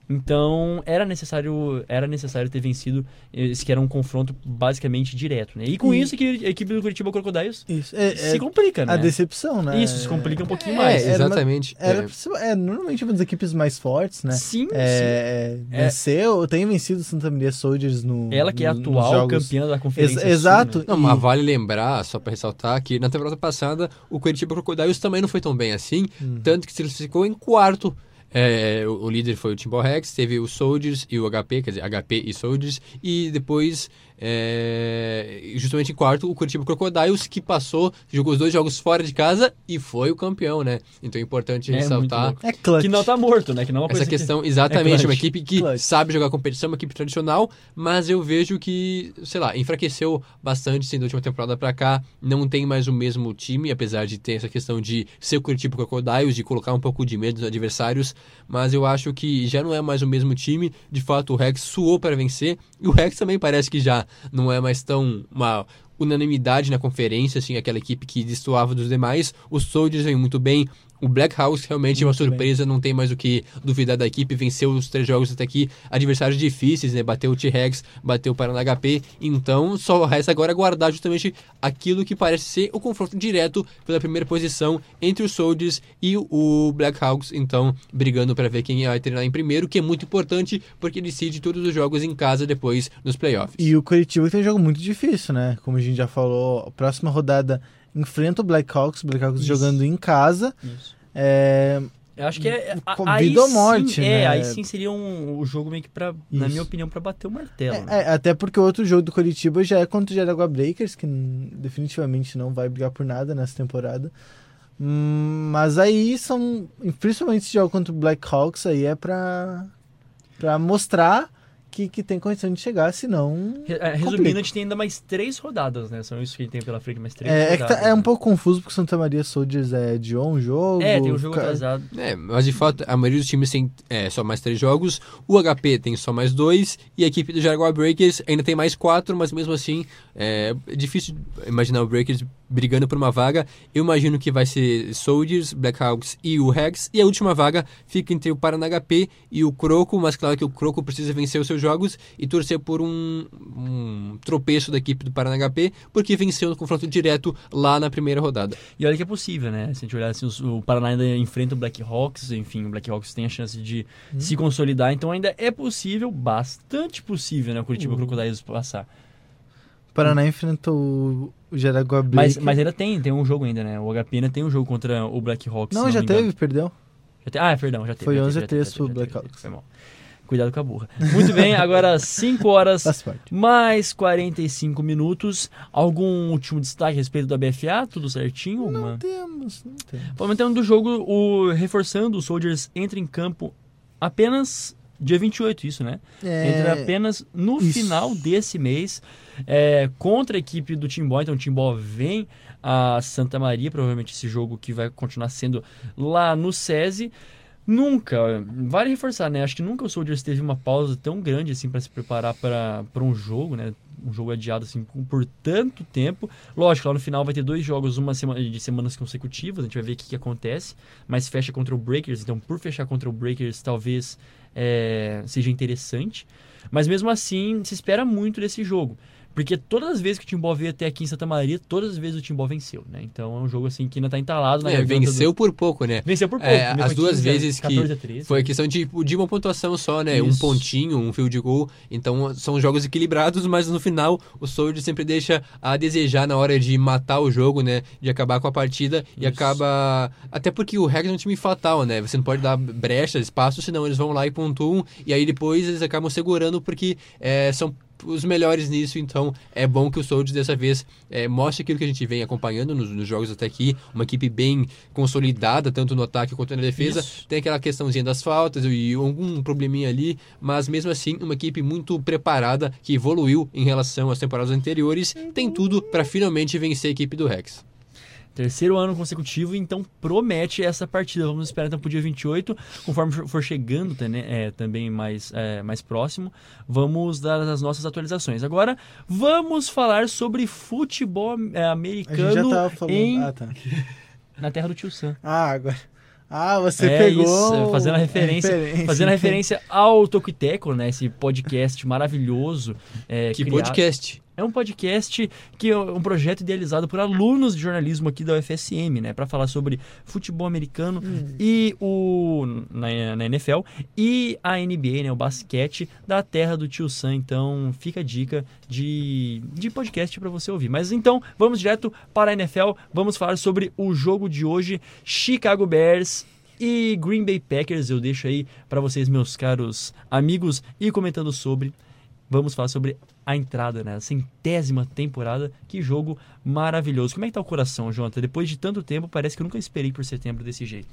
Então era necessário, era necessário ter vencido esse que era um confronto basicamente direto, né? E com
E-
isso que a equipe do Curitiba Crocodiles
Isso. É,
se
é
complica, né?
a decepção, né?
Isso, se complica um pouquinho
É,
mais.
era uma-
exatamente.
Era,
É.
é, normalmente uma das equipes mais fortes, né?
Sim, sim.
É, é,
É.
venceu, tem vencido o Santa Maria Soldiers no.
Ela que é a
no-
atual
jogos.
campeã da conferência.
Ex-
Sul,
exato.
né?
Não,
E-
mas vale lembrar, só pra ressaltar, que na temporada passada o Curitiba Crocodiles também não foi tão bem assim,
Hum.
tanto que se classificou em quarto. É, o, o líder foi o Timbal Rex, teve o Soldiers e o HP, quer dizer, HP e Soldiers, e depois, é, justamente em quarto, o Curitiba Crocodiles, que passou, jogou os dois jogos fora de casa e foi o campeão, né? Então é importante
É
ressaltar.
É clutch.
Que não tá morto, né? Que não é uma
essa
coisa que-
questão, exatamente,
clutch.
uma equipe que
Clutch.
sabe jogar competição, uma equipe tradicional, mas eu vejo que, sei lá, enfraqueceu bastante sendo da última temporada pra cá, não tem mais o mesmo time, apesar de ter essa questão de ser o Curitiba Crocodiles, de colocar um pouco de medo nos adversários, mas eu acho que já não é mais o mesmo time, de fato o Rex suou para vencer, e o Rex também parece que já não é mais tão uma unanimidade na conferência, assim, aquela equipe que destoava dos demais, os Soldiers vem muito bem, o Black House realmente é uma
Muito bem.
surpresa, não tem mais o que duvidar da equipe, venceu os três jogos até aqui, adversários difíceis, né? Bateu o T-Rex, bateu o Paraná HP, então só resta agora aguardar justamente aquilo que parece ser o confronto direto pela primeira posição entre os Soldiers e o Black Hawks, então brigando para ver quem vai treinar em primeiro, que é muito importante porque decide todos os jogos em casa depois nos playoffs.
E o Curitiba tem um jogo muito difícil, né? Como a gente já falou, a próxima rodada enfrenta o Blackhawks, o Blackhawks jogando em casa.
Isso.
É,
Eu acho que é. aí
vida ou
sim-
morte,
É,
né?
aí sim seria um, o jogo meio que pra, na
Isso.
minha opinião, pra bater o martelo. né?
é, é, até porque o outro jogo do Curitiba já é contra o Jaraguá Breakers, que hum, definitivamente não vai brigar por nada nessa temporada. Hum, mas aí são. Principalmente esse jogo contra o Blackhawks aí é pra, pra mostrar que, que tem condição de chegar, senão.
É, Resumindo,
complica.
a gente tem ainda mais três rodadas, né? São isso que a gente tem pela frente, mais três
É, é, que
rodadas.
tá- é um pouco confuso porque Santa Maria Soldiers é de um jogo.
É, tem um jogo
ca-
atrasado.
É, mas de fato, a maioria dos times tem é, só mais três jogos, o HP tem só mais dois, e a equipe do Jaguar Breakers ainda tem mais quatro, mas mesmo assim é difícil imaginar o Breakers brigando por uma vaga. Eu imagino que vai ser Soldiers, Blackhawks e o Rex, e a última vaga fica entre o Paraná HP e o Croco, mas claro que o Croco precisa vencer os seus jogos e torcer por um, um tropeço da equipe do Paraná HP, porque venceu no confronto direto lá na primeira rodada.
E olha que é possível, né? Se a gente olhar assim, o Paraná ainda enfrenta o Black Hawks, enfim, o Black Hawks tem a chance de
Hum.
se consolidar, então ainda é possível, bastante possível, né? O Curitiba
Uhum.
Crocodiles passar.
O Paraná enfrentou Jaraguá
Mas,
Breakers.
mas ainda tem, tem um jogo ainda, né? O HP ainda tem um jogo contra o Black Hawks.
Não,
se
já teve, perdeu.
Já te- Ah, perdão, já teve.
Foi
já teve,
11 a
já
3
teve,
pro
já teve,
Black
já teve,
Hawks.
Foi mal. Cuidado com a burra. Muito bem, agora 5 horas
parte.
mais 45 minutos. Algum último destaque a respeito da BFA? Tudo certinho? Alguma?
Não temos, não temos.
Comentando do jogo, o reforçando, o Soldiers entra em campo apenas dia 28, isso, né? Entra apenas no
É, isso.
final desse mês é, contra a equipe do Timbó. Então o Timbó vem a Santa Maria, provavelmente esse jogo que vai continuar sendo lá no SESI. Nunca, vale reforçar, né? Acho que nunca o Soldiers teve uma pausa tão grande assim para se preparar para um jogo, né? Um jogo adiado assim por- por tanto tempo. Lógico, lá no final vai ter dois jogos, uma semana de semanas consecutivas, a gente vai ver o que, que acontece. Mas fecha contra o Breakers, então por fechar contra o Breakers, talvez é, seja interessante. Mas mesmo assim, se espera muito desse jogo. Porque todas as vezes que o Timbó veio até aqui em Santa Maria, todas as vezes o Timbó venceu, né? Então é um jogo assim que ainda tá entalado na
É, venceu
do...
por pouco, né?
Venceu por pouco.
É, as duas
15 a-
vezes que
14 a 13.
Foi questão de, de uma pontuação só, né? Um
Isso.
pontinho, um field goal. Então são jogos equilibrados, mas no final o Soldier sempre deixa a desejar na hora de matar o jogo, né? De acabar com a partida e
Isso.
acaba. Até porque o Rex é um time fatal, né? Você não pode dar brecha, espaço, senão eles vão lá e pontuam. E aí depois eles acabam segurando porque é, são os melhores nisso, então é bom que o Soldiers dessa vez é, mostre aquilo que a gente vem acompanhando nos, nos jogos até aqui, uma equipe bem consolidada, tanto no ataque quanto na defesa.
Isso.
Tem aquela questãozinha das faltas e algum probleminha ali, mas mesmo assim, uma equipe muito preparada, que evoluiu em relação às temporadas anteriores, tem tudo para finalmente vencer a equipe do Rex.
Terceiro ano consecutivo, então promete essa partida. Vamos esperar então pro dia 28, conforme for- chegando tá, né, é, também mais, é, mais próximo, vamos dar as nossas atualizações. Agora, vamos falar sobre futebol é,
A gente já
americano
tava falando.
em-
Ah, tá.
na terra do tio Sam.
Ah, agora. Ah, você
é
pegou.
isso, fazendo a
a
referência,
referência.
fazendo a referência ao Tocuiteco, né? Esse podcast maravilhoso. é,
Que
criado-
podcast.
É um podcast que é um projeto idealizado por alunos de jornalismo aqui da UFSM, né, para falar sobre futebol americano e o na, na NFL e a NBA, né, o basquete da terra do Tio Sam. Então, fica a dica de, de podcast para você ouvir. Mas então, vamos direto para a NFL. Vamos falar sobre o jogo de hoje, Chicago Bears e Green Bay Packers. Eu deixo aí para vocês, meus caros amigos, e comentando sobre vamos falar sobre a entrada, né? A centésima temporada. Que jogo maravilhoso. Como é que tá o coração, Jonathan? Depois de tanto tempo, parece que eu nunca esperei por setembro desse jeito.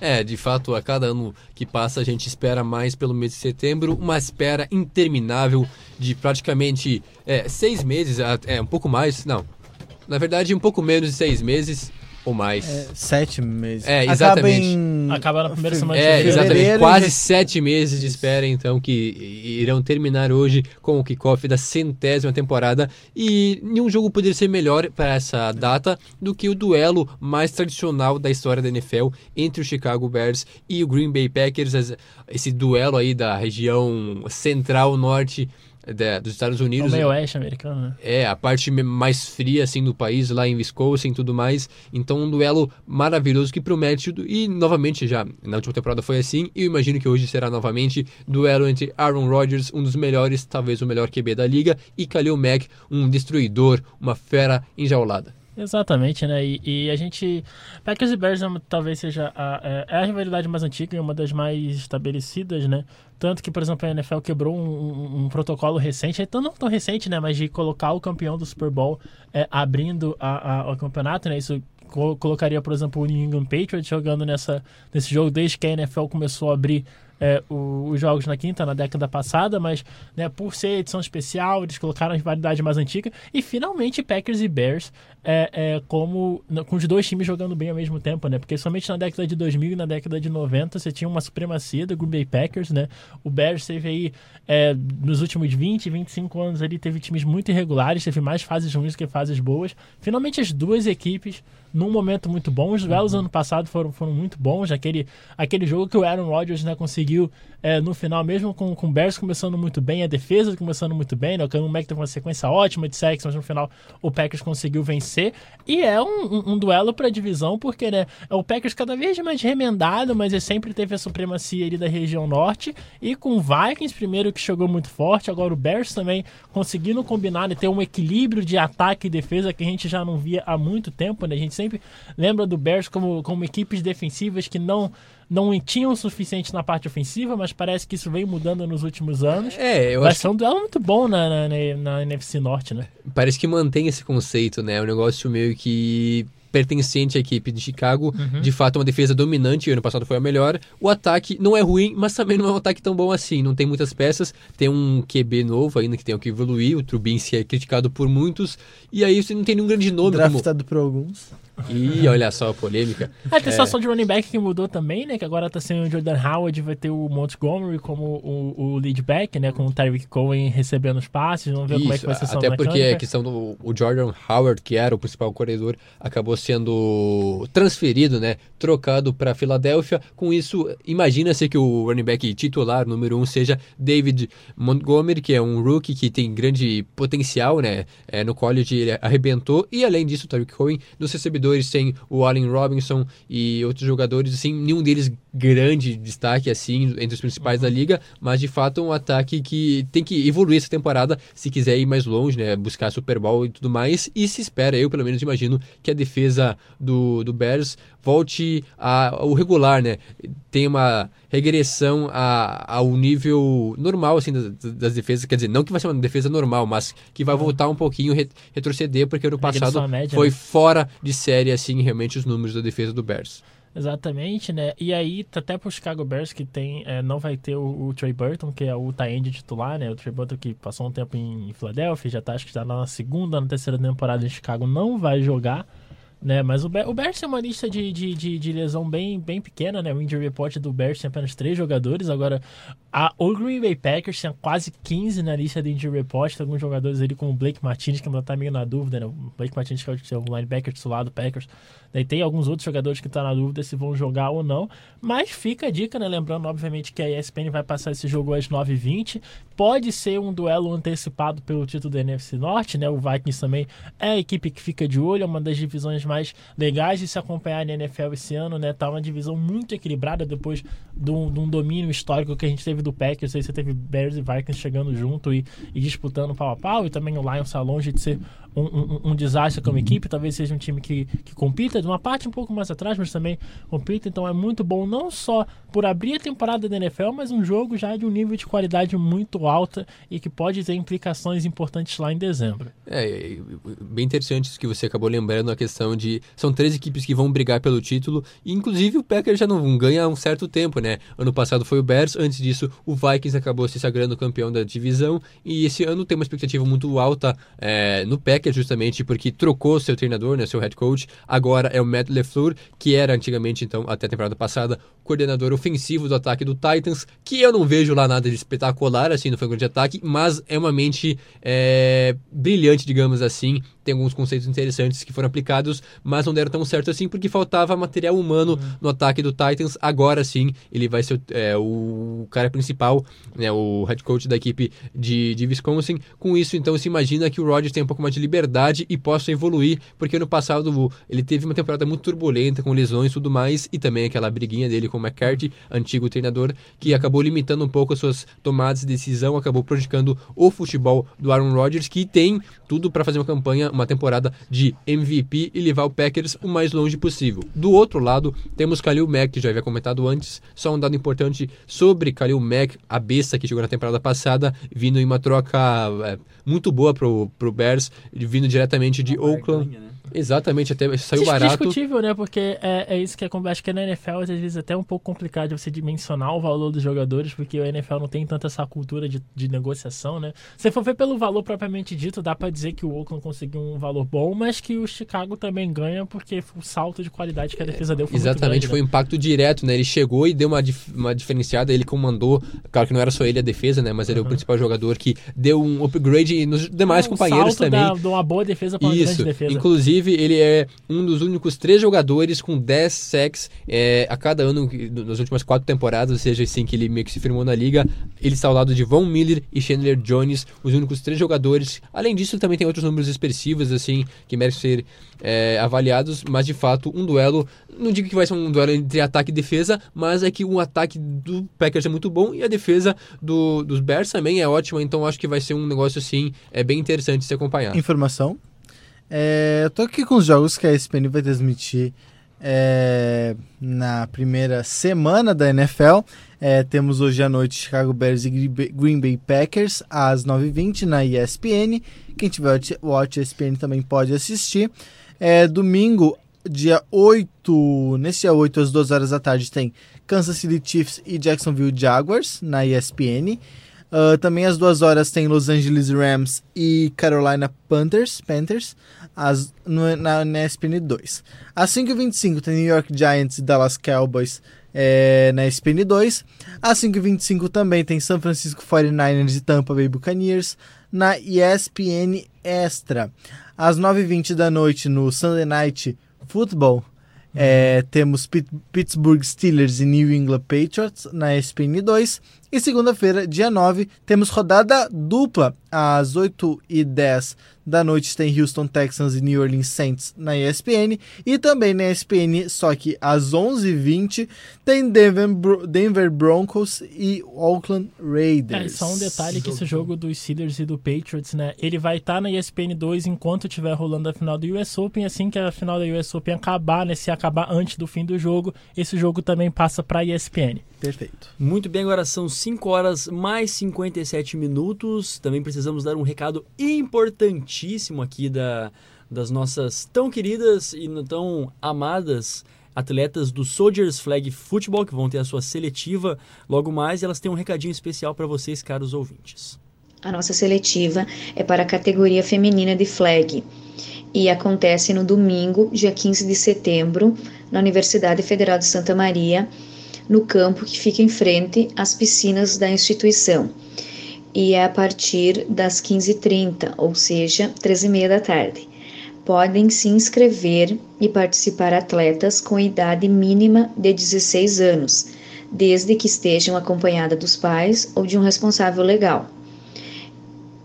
É, de fato, a cada ano que passa a gente espera mais pelo mês de setembro, uma espera interminável de praticamente é, seis meses, é um pouco mais, não, na verdade um pouco menos de seis meses ou mais.
Sete meses.
É,
Acaba
exatamente.
em-
Acaba na primeira semana de
É,
fevereiro.
exatamente.
Fevereiro
Quase
já-
sete meses de espera, então, que irão terminar hoje com o kickoff da centésima temporada. E nenhum jogo poderia ser melhor para essa data do que o duelo mais tradicional da história da NFL entre o Chicago Bears e o Green Bay Packers. Esse- duelo aí da região central dos Estados
É o
Unidos.
meio oeste americano, né?
É, a parte mais fria assim do país, lá em Wisconsin e tudo mais. Então, um duelo maravilhoso que promete. E novamente, já na última temporada foi assim. E eu imagino que hoje será novamente duelo entre Aaron Rodgers, um dos melhores, talvez o melhor QB da liga, e Khalil Mack, um destruidor, uma fera enjaulada.
Exatamente, né? E, e a gente. Packers e Bears é talvez seja a, é, é a rivalidade mais antiga e uma das mais estabelecidas, né? Tanto que, por exemplo, a NFL quebrou um, um- um protocolo recente, então não tão recente, né? Mas de colocar o campeão do Super Bowl é, abrindo a, a- o campeonato, né? Isso co- colocaria, por exemplo, o New England Patriots jogando nessa, nesse jogo desde que a NFL começou a abrir é, o- os jogos na quinta, na década passada, mas né, por ser edição especial, eles colocaram a rivalidade mais antiga e finalmente Packers e Bears é, é, como com os dois times jogando bem ao mesmo tempo, né? Porque somente na década de 2000 e na década de 90 você tinha uma supremacia do Green Bay Packers, né? O Bears teve aí é, nos últimos 20, 25 anos ele teve times muito irregulares, teve mais fases ruins que fases boas. Finalmente as duas equipes num momento muito bom. Os duelos ano passado foram, foram muito bons. Aquele, aquele jogo que o Aaron Rodgers né, conseguiu é, no final, mesmo com, com o Bears começando muito bem, a defesa começando muito bem, né, o Khalil Mack teve uma sequência ótima de sacks, mas no final o Packers conseguiu vencer. E é um, um, um duelo para divisão, porque né, é o Packers cada vez mais remendado, mas ele sempre teve a supremacia ali da região norte. E com o Vikings, primeiro que chegou muito forte, agora o Bears também conseguindo combinar e ter um equilíbrio de ataque e defesa que a gente já não via há muito tempo. Né? A gente sempre lembra do Bears como, como equipes defensivas que não não tinham o suficiente na parte ofensiva, mas parece que isso vem mudando nos últimos anos.
É, eu
Vai
acho
ser um duelo muito bom na, na, na- na NFC Norte, né?
parece que mantém esse conceito, né? É um negócio meio que pertencente à equipe de Chicago. De fato, uma defesa dominante. Ano passado foi a melhor. O ataque não é ruim, mas também não é um ataque tão bom assim. Não tem muitas peças. Tem um QB novo ainda que tem o que evoluir. O Trubisky é criticado por muitos. E aí você não tem nenhum grande nome. Como...
Draftado por alguns.
Ih, olha só a polêmica.
Ah, tem a situação de running back que mudou também, né? Que agora tá sendo o Jordan Howard, vai ter o Montgomery como o, o lead back, né? Com o Tyreek Cohen recebendo os passes. Vamos ver como é que vai ser essa
até porque a questão do o Jordan Howard, que era o principal corredor, acabou sendo transferido, né, trocado para Filadélfia. Com isso, imagina-se que o running back titular número um seja David Montgomery, que é um rookie que tem grande potencial, né, é, no college ele arrebentou. E além disso, o Tyreek Cohen, dos recebedores tem o Allen Robinson e outros jogadores, assim, nenhum deles grande destaque, assim, entre os principais da liga, mas de fato um ataque que tem que evoluir essa temporada se quiser ir mais longe, né, buscar Super Bowl e tudo mais, e se espera, eu pelo menos imagino, que a defesa do, do Bears volte a- ao regular, né, tem uma regressão a, ao nível normal, assim, das, das defesas, quer dizer, não que vai ser uma defesa normal, mas que vai voltar um pouquinho, re- retroceder, porque ano passado
média,
foi
né?
fora de série, assim, realmente os números da defesa do Bears.
Exatamente, né? E aí, tá até pro Chicago Bears que tem, é, não vai ter o, o Trey Burton, que é o tie titular, né? O Trey Burton que passou um tempo em Filadélfia, já tá, acho que já tá na segunda, na terceira temporada em Chicago, não vai jogar. Né? Mas o, Bear, o Bears tem uma lista de, de, de, de lesão bem, bem pequena, né? O injury report do Bears tem apenas três jogadores. Agora, a, o Green Bay Packers tinha quase 15 na lista de injury report. Tem alguns jogadores ali como o Blake Martinez, que ainda tá meio na dúvida, né? O Blake Martinez, que é o linebacker titular do Packers. Daí tem alguns outros jogadores que estão tá na dúvida se vão jogar ou não. Mas fica a dica, né? Lembrando, obviamente, que a ESPN vai passar esse jogo às 9h20. Pode ser um duelo antecipado pelo título da NFC Norte, né? O Vikings também é a equipe que fica de olho, é uma das divisões mais legais de se acompanhar na NFL esse ano, né? Tá uma divisão muito equilibrada depois de um, de um domínio histórico que a gente teve do Packers. Aí você teve Bears e Vikings chegando junto e, e disputando pau a pau. E também o Lions está longe de ser um, um, um, desastre como equipe. Talvez seja um time que, que compita de uma parte um pouco mais atrás, mas também compita. Então é muito bom, não só por abrir a temporada da NFL, mas um jogo já de um nível de qualidade muito alta e que pode ter implicações importantes lá em dezembro.
É, bem interessante isso que você acabou lembrando a questão de são três equipes que vão brigar pelo título e inclusive o Packers já não ganha há um certo tempo, né? Ano passado foi o Bears, antes disso o Vikings acabou se sagrando campeão da divisão e esse ano tem uma expectativa muito alta é, no Packers justamente porque trocou seu treinador, né, seu head coach, agora é o Matt LeFleur, que era antigamente então até a temporada passada coordenador ofensivo do ataque do Titans, que eu não vejo lá nada de espetacular assim no frango de ataque, mas é uma mente é, brilhante, digamos assim, tem alguns conceitos interessantes que foram aplicados, mas não deram tão certo assim porque faltava material humano uhum. no ataque do Titans. Agora sim, ele vai ser é, o cara principal, né, o head coach da equipe de, de Wisconsin. Com isso, então, se imagina que o Rodgers tem um pouco mais de liberdade e possa evoluir, porque no passado ele teve uma temporada muito turbulenta, com lesões e tudo mais, e também aquela briguinha dele com o McCarthy, antigo treinador, que acabou limitando um pouco as suas tomadas de decisão, acabou prejudicando o futebol do Aaron Rodgers, que tem tudo para fazer uma campanha uma temporada de MVP e levar o Packers o mais longe possível. Do outro lado, temos Khalil Mack, que já havia comentado antes, só um dado importante sobre Khalil Mack, a besta que chegou na temporada passada, vindo em uma troca é, muito boa pro, pro Bears, vindo diretamente de uma Oakland. Barganha, né? Exatamente, até saiu barato.
discutível, né? Porque é, é isso que é, acho que na NFL às vezes é até um pouco complicado você dimensionar o valor dos jogadores, porque o NFL não tem tanta essa cultura de, de negociação, né? Se for ver pelo valor propriamente dito, dá para dizer que o Oakland conseguiu um valor bom, mas que o Chicago também ganha porque o salto de qualidade que a defesa deu foi
Exatamente,
grande,
foi
né?
um impacto direto, né? Ele chegou e deu uma, uma diferenciada, ele comandou, claro que não era só ele a defesa, né? Mas ele uhum. é o principal jogador que deu um upgrade nos demais um companheiros também.
Da, de uma boa defesa para uma grande defesa.
Inclusive, ele é um dos únicos três jogadores com 10 sacks é, a cada ano nas últimas quatro temporadas, ou seja, assim que ele meio que se firmou na liga. Ele está ao lado de Von Miller e Chandler Jones, os únicos três jogadores. Além disso, também tem outros números expressivos, assim, que merecem ser é, avaliados, mas de fato, um duelo, não digo que vai ser um duelo entre ataque e defesa, mas é que o ataque do Packers é muito bom e a defesa do, dos Bears também é ótima, então acho que vai ser um negócio, assim, é bem interessante se acompanhar.
Informação é, eu tô aqui com os jogos que a ESPN vai transmitir é, na primeira semana da NFL. É, temos hoje à noite Chicago Bears e Green Bay Packers às 9h20 na ESPN. Quem tiver Watch ESPN também pode assistir. É, domingo, dia 8, nesse dia 8 às 2 horas da tarde, tem Kansas City Chiefs e Jacksonville Jaguars na ESPN. Uh, também às duas horas tem Los Angeles Rams e Carolina Panthers, Panthers as, no, na, na ESPN 2. Às 5h25 tem New York Giants e Dallas Cowboys é, na ESPN 2. Às 5h25 também tem San Francisco 49ers e Tampa Bay Buccaneers na ESPN Extra. Às 9h20 da noite no Sunday Night Football é, temos Pittsburgh Steelers e New England Patriots na ESPN 2. E segunda-feira, dia 9, temos rodada dupla às 8h10 da noite tem Houston Texans e New Orleans Saints na ESPN. E também na ESPN, só que às 11h20, tem Denver, Denver Broncos e Oakland Raiders.
É, só um detalhe que esse jogo dos Steelers e do Patriots, né? Ele vai estar tá na ESPN 2 enquanto estiver rolando a final do US Open. Assim que a final da US Open acabar, né? Se acabar antes do fim do jogo, esse jogo também passa para a ESPN.
Perfeito.
Muito bem, agora são 5 horas mais 57 minutos. Também precisamos dar um recado importantíssimo aqui da, das nossas tão queridas e tão amadas atletas do Soldiers Flag Football, que vão ter a sua seletiva logo mais. E elas têm um recadinho especial para vocês, caros ouvintes.
A nossa seletiva é para a categoria feminina de flag. e acontece no domingo, dia 15 de setembro, na Universidade Federal de Santa Maria, no campo que fica em frente às piscinas da instituição. E é a partir das 15h30, ou seja, 13h30 da tarde. Podem se inscrever e participar atletas com idade mínima de 16 anos, desde que estejam acompanhadas dos pais ou de um responsável legal.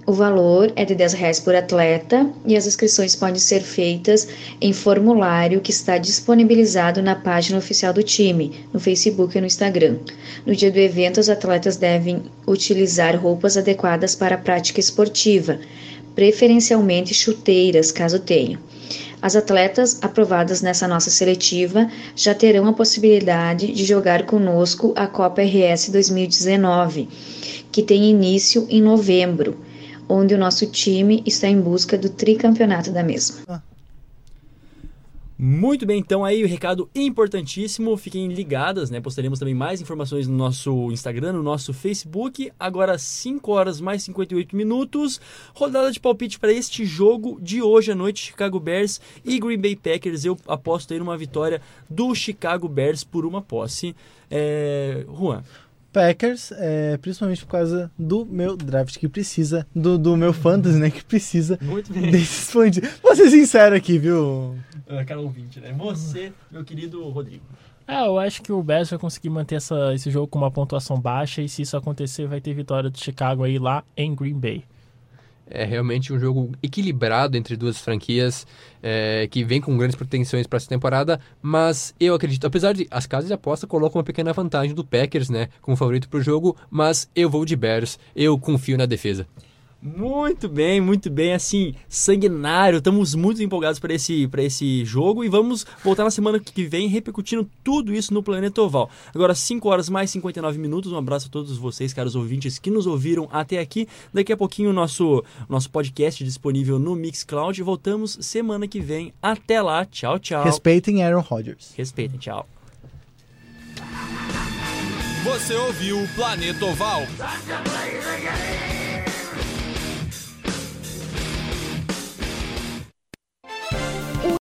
O valor é de 10 reais por atleta e as inscrições podem ser feitas em formulário que está disponibilizado na página oficial do time, no Facebook e no Instagram. No dia do evento, os atletas devem utilizar roupas adequadas para a prática esportiva, preferencialmente chuteiras, caso tenham. As atletas aprovadas nessa nossa seletiva já terão a possibilidade de jogar conosco a Copa RS 2019, que tem início em novembro onde o nosso time está em busca do tricampeonato da mesma.
Muito bem, então aí o recado importantíssimo, fiquem ligadas, né? Postaremos também mais informações no nosso Instagram, no nosso Facebook. Agora 5 horas mais 58 minutos. Rodada de palpite para este jogo de hoje à noite, Chicago Bears e Green Bay Packers. Eu aposto aí numa vitória do Chicago Bears por uma posse. É... Juan.
Packers, é, principalmente por causa do meu draft que precisa, do, do meu fantasy, né, que precisa
Muito bem.
desse expandir. Vou ser sincero aqui, viu?
Uh, cara ouvinte, né? Você, meu querido Rodrigo.
É, eu acho que o Bears vai conseguir manter essa, esse jogo com uma pontuação baixa e se isso acontecer vai ter vitória do Chicago aí lá em Green Bay.
É realmente um jogo equilibrado entre duas franquias é, que vem com grandes pretensões para essa temporada, mas eu acredito, apesar de as casas de aposta colocam uma pequena vantagem do Packers, né, como favorito para o jogo, mas eu vou de Bears, eu confio na defesa.
Muito bem, muito bem, assim, sanguinário. Estamos muito empolgados para esse, esse jogo e vamos voltar na semana que vem repercutindo tudo isso no Planeta Oval. Agora, 5 horas mais 59 minutos. Um abraço a todos vocês, caros ouvintes, que nos ouviram até aqui. Daqui a pouquinho o nosso, nosso podcast disponível no Mixcloud. Voltamos semana que vem. Até lá. Tchau, tchau.
Respeitem Aaron Rodgers.
Respeitem, tchau.
Você ouviu o Planeta Oval.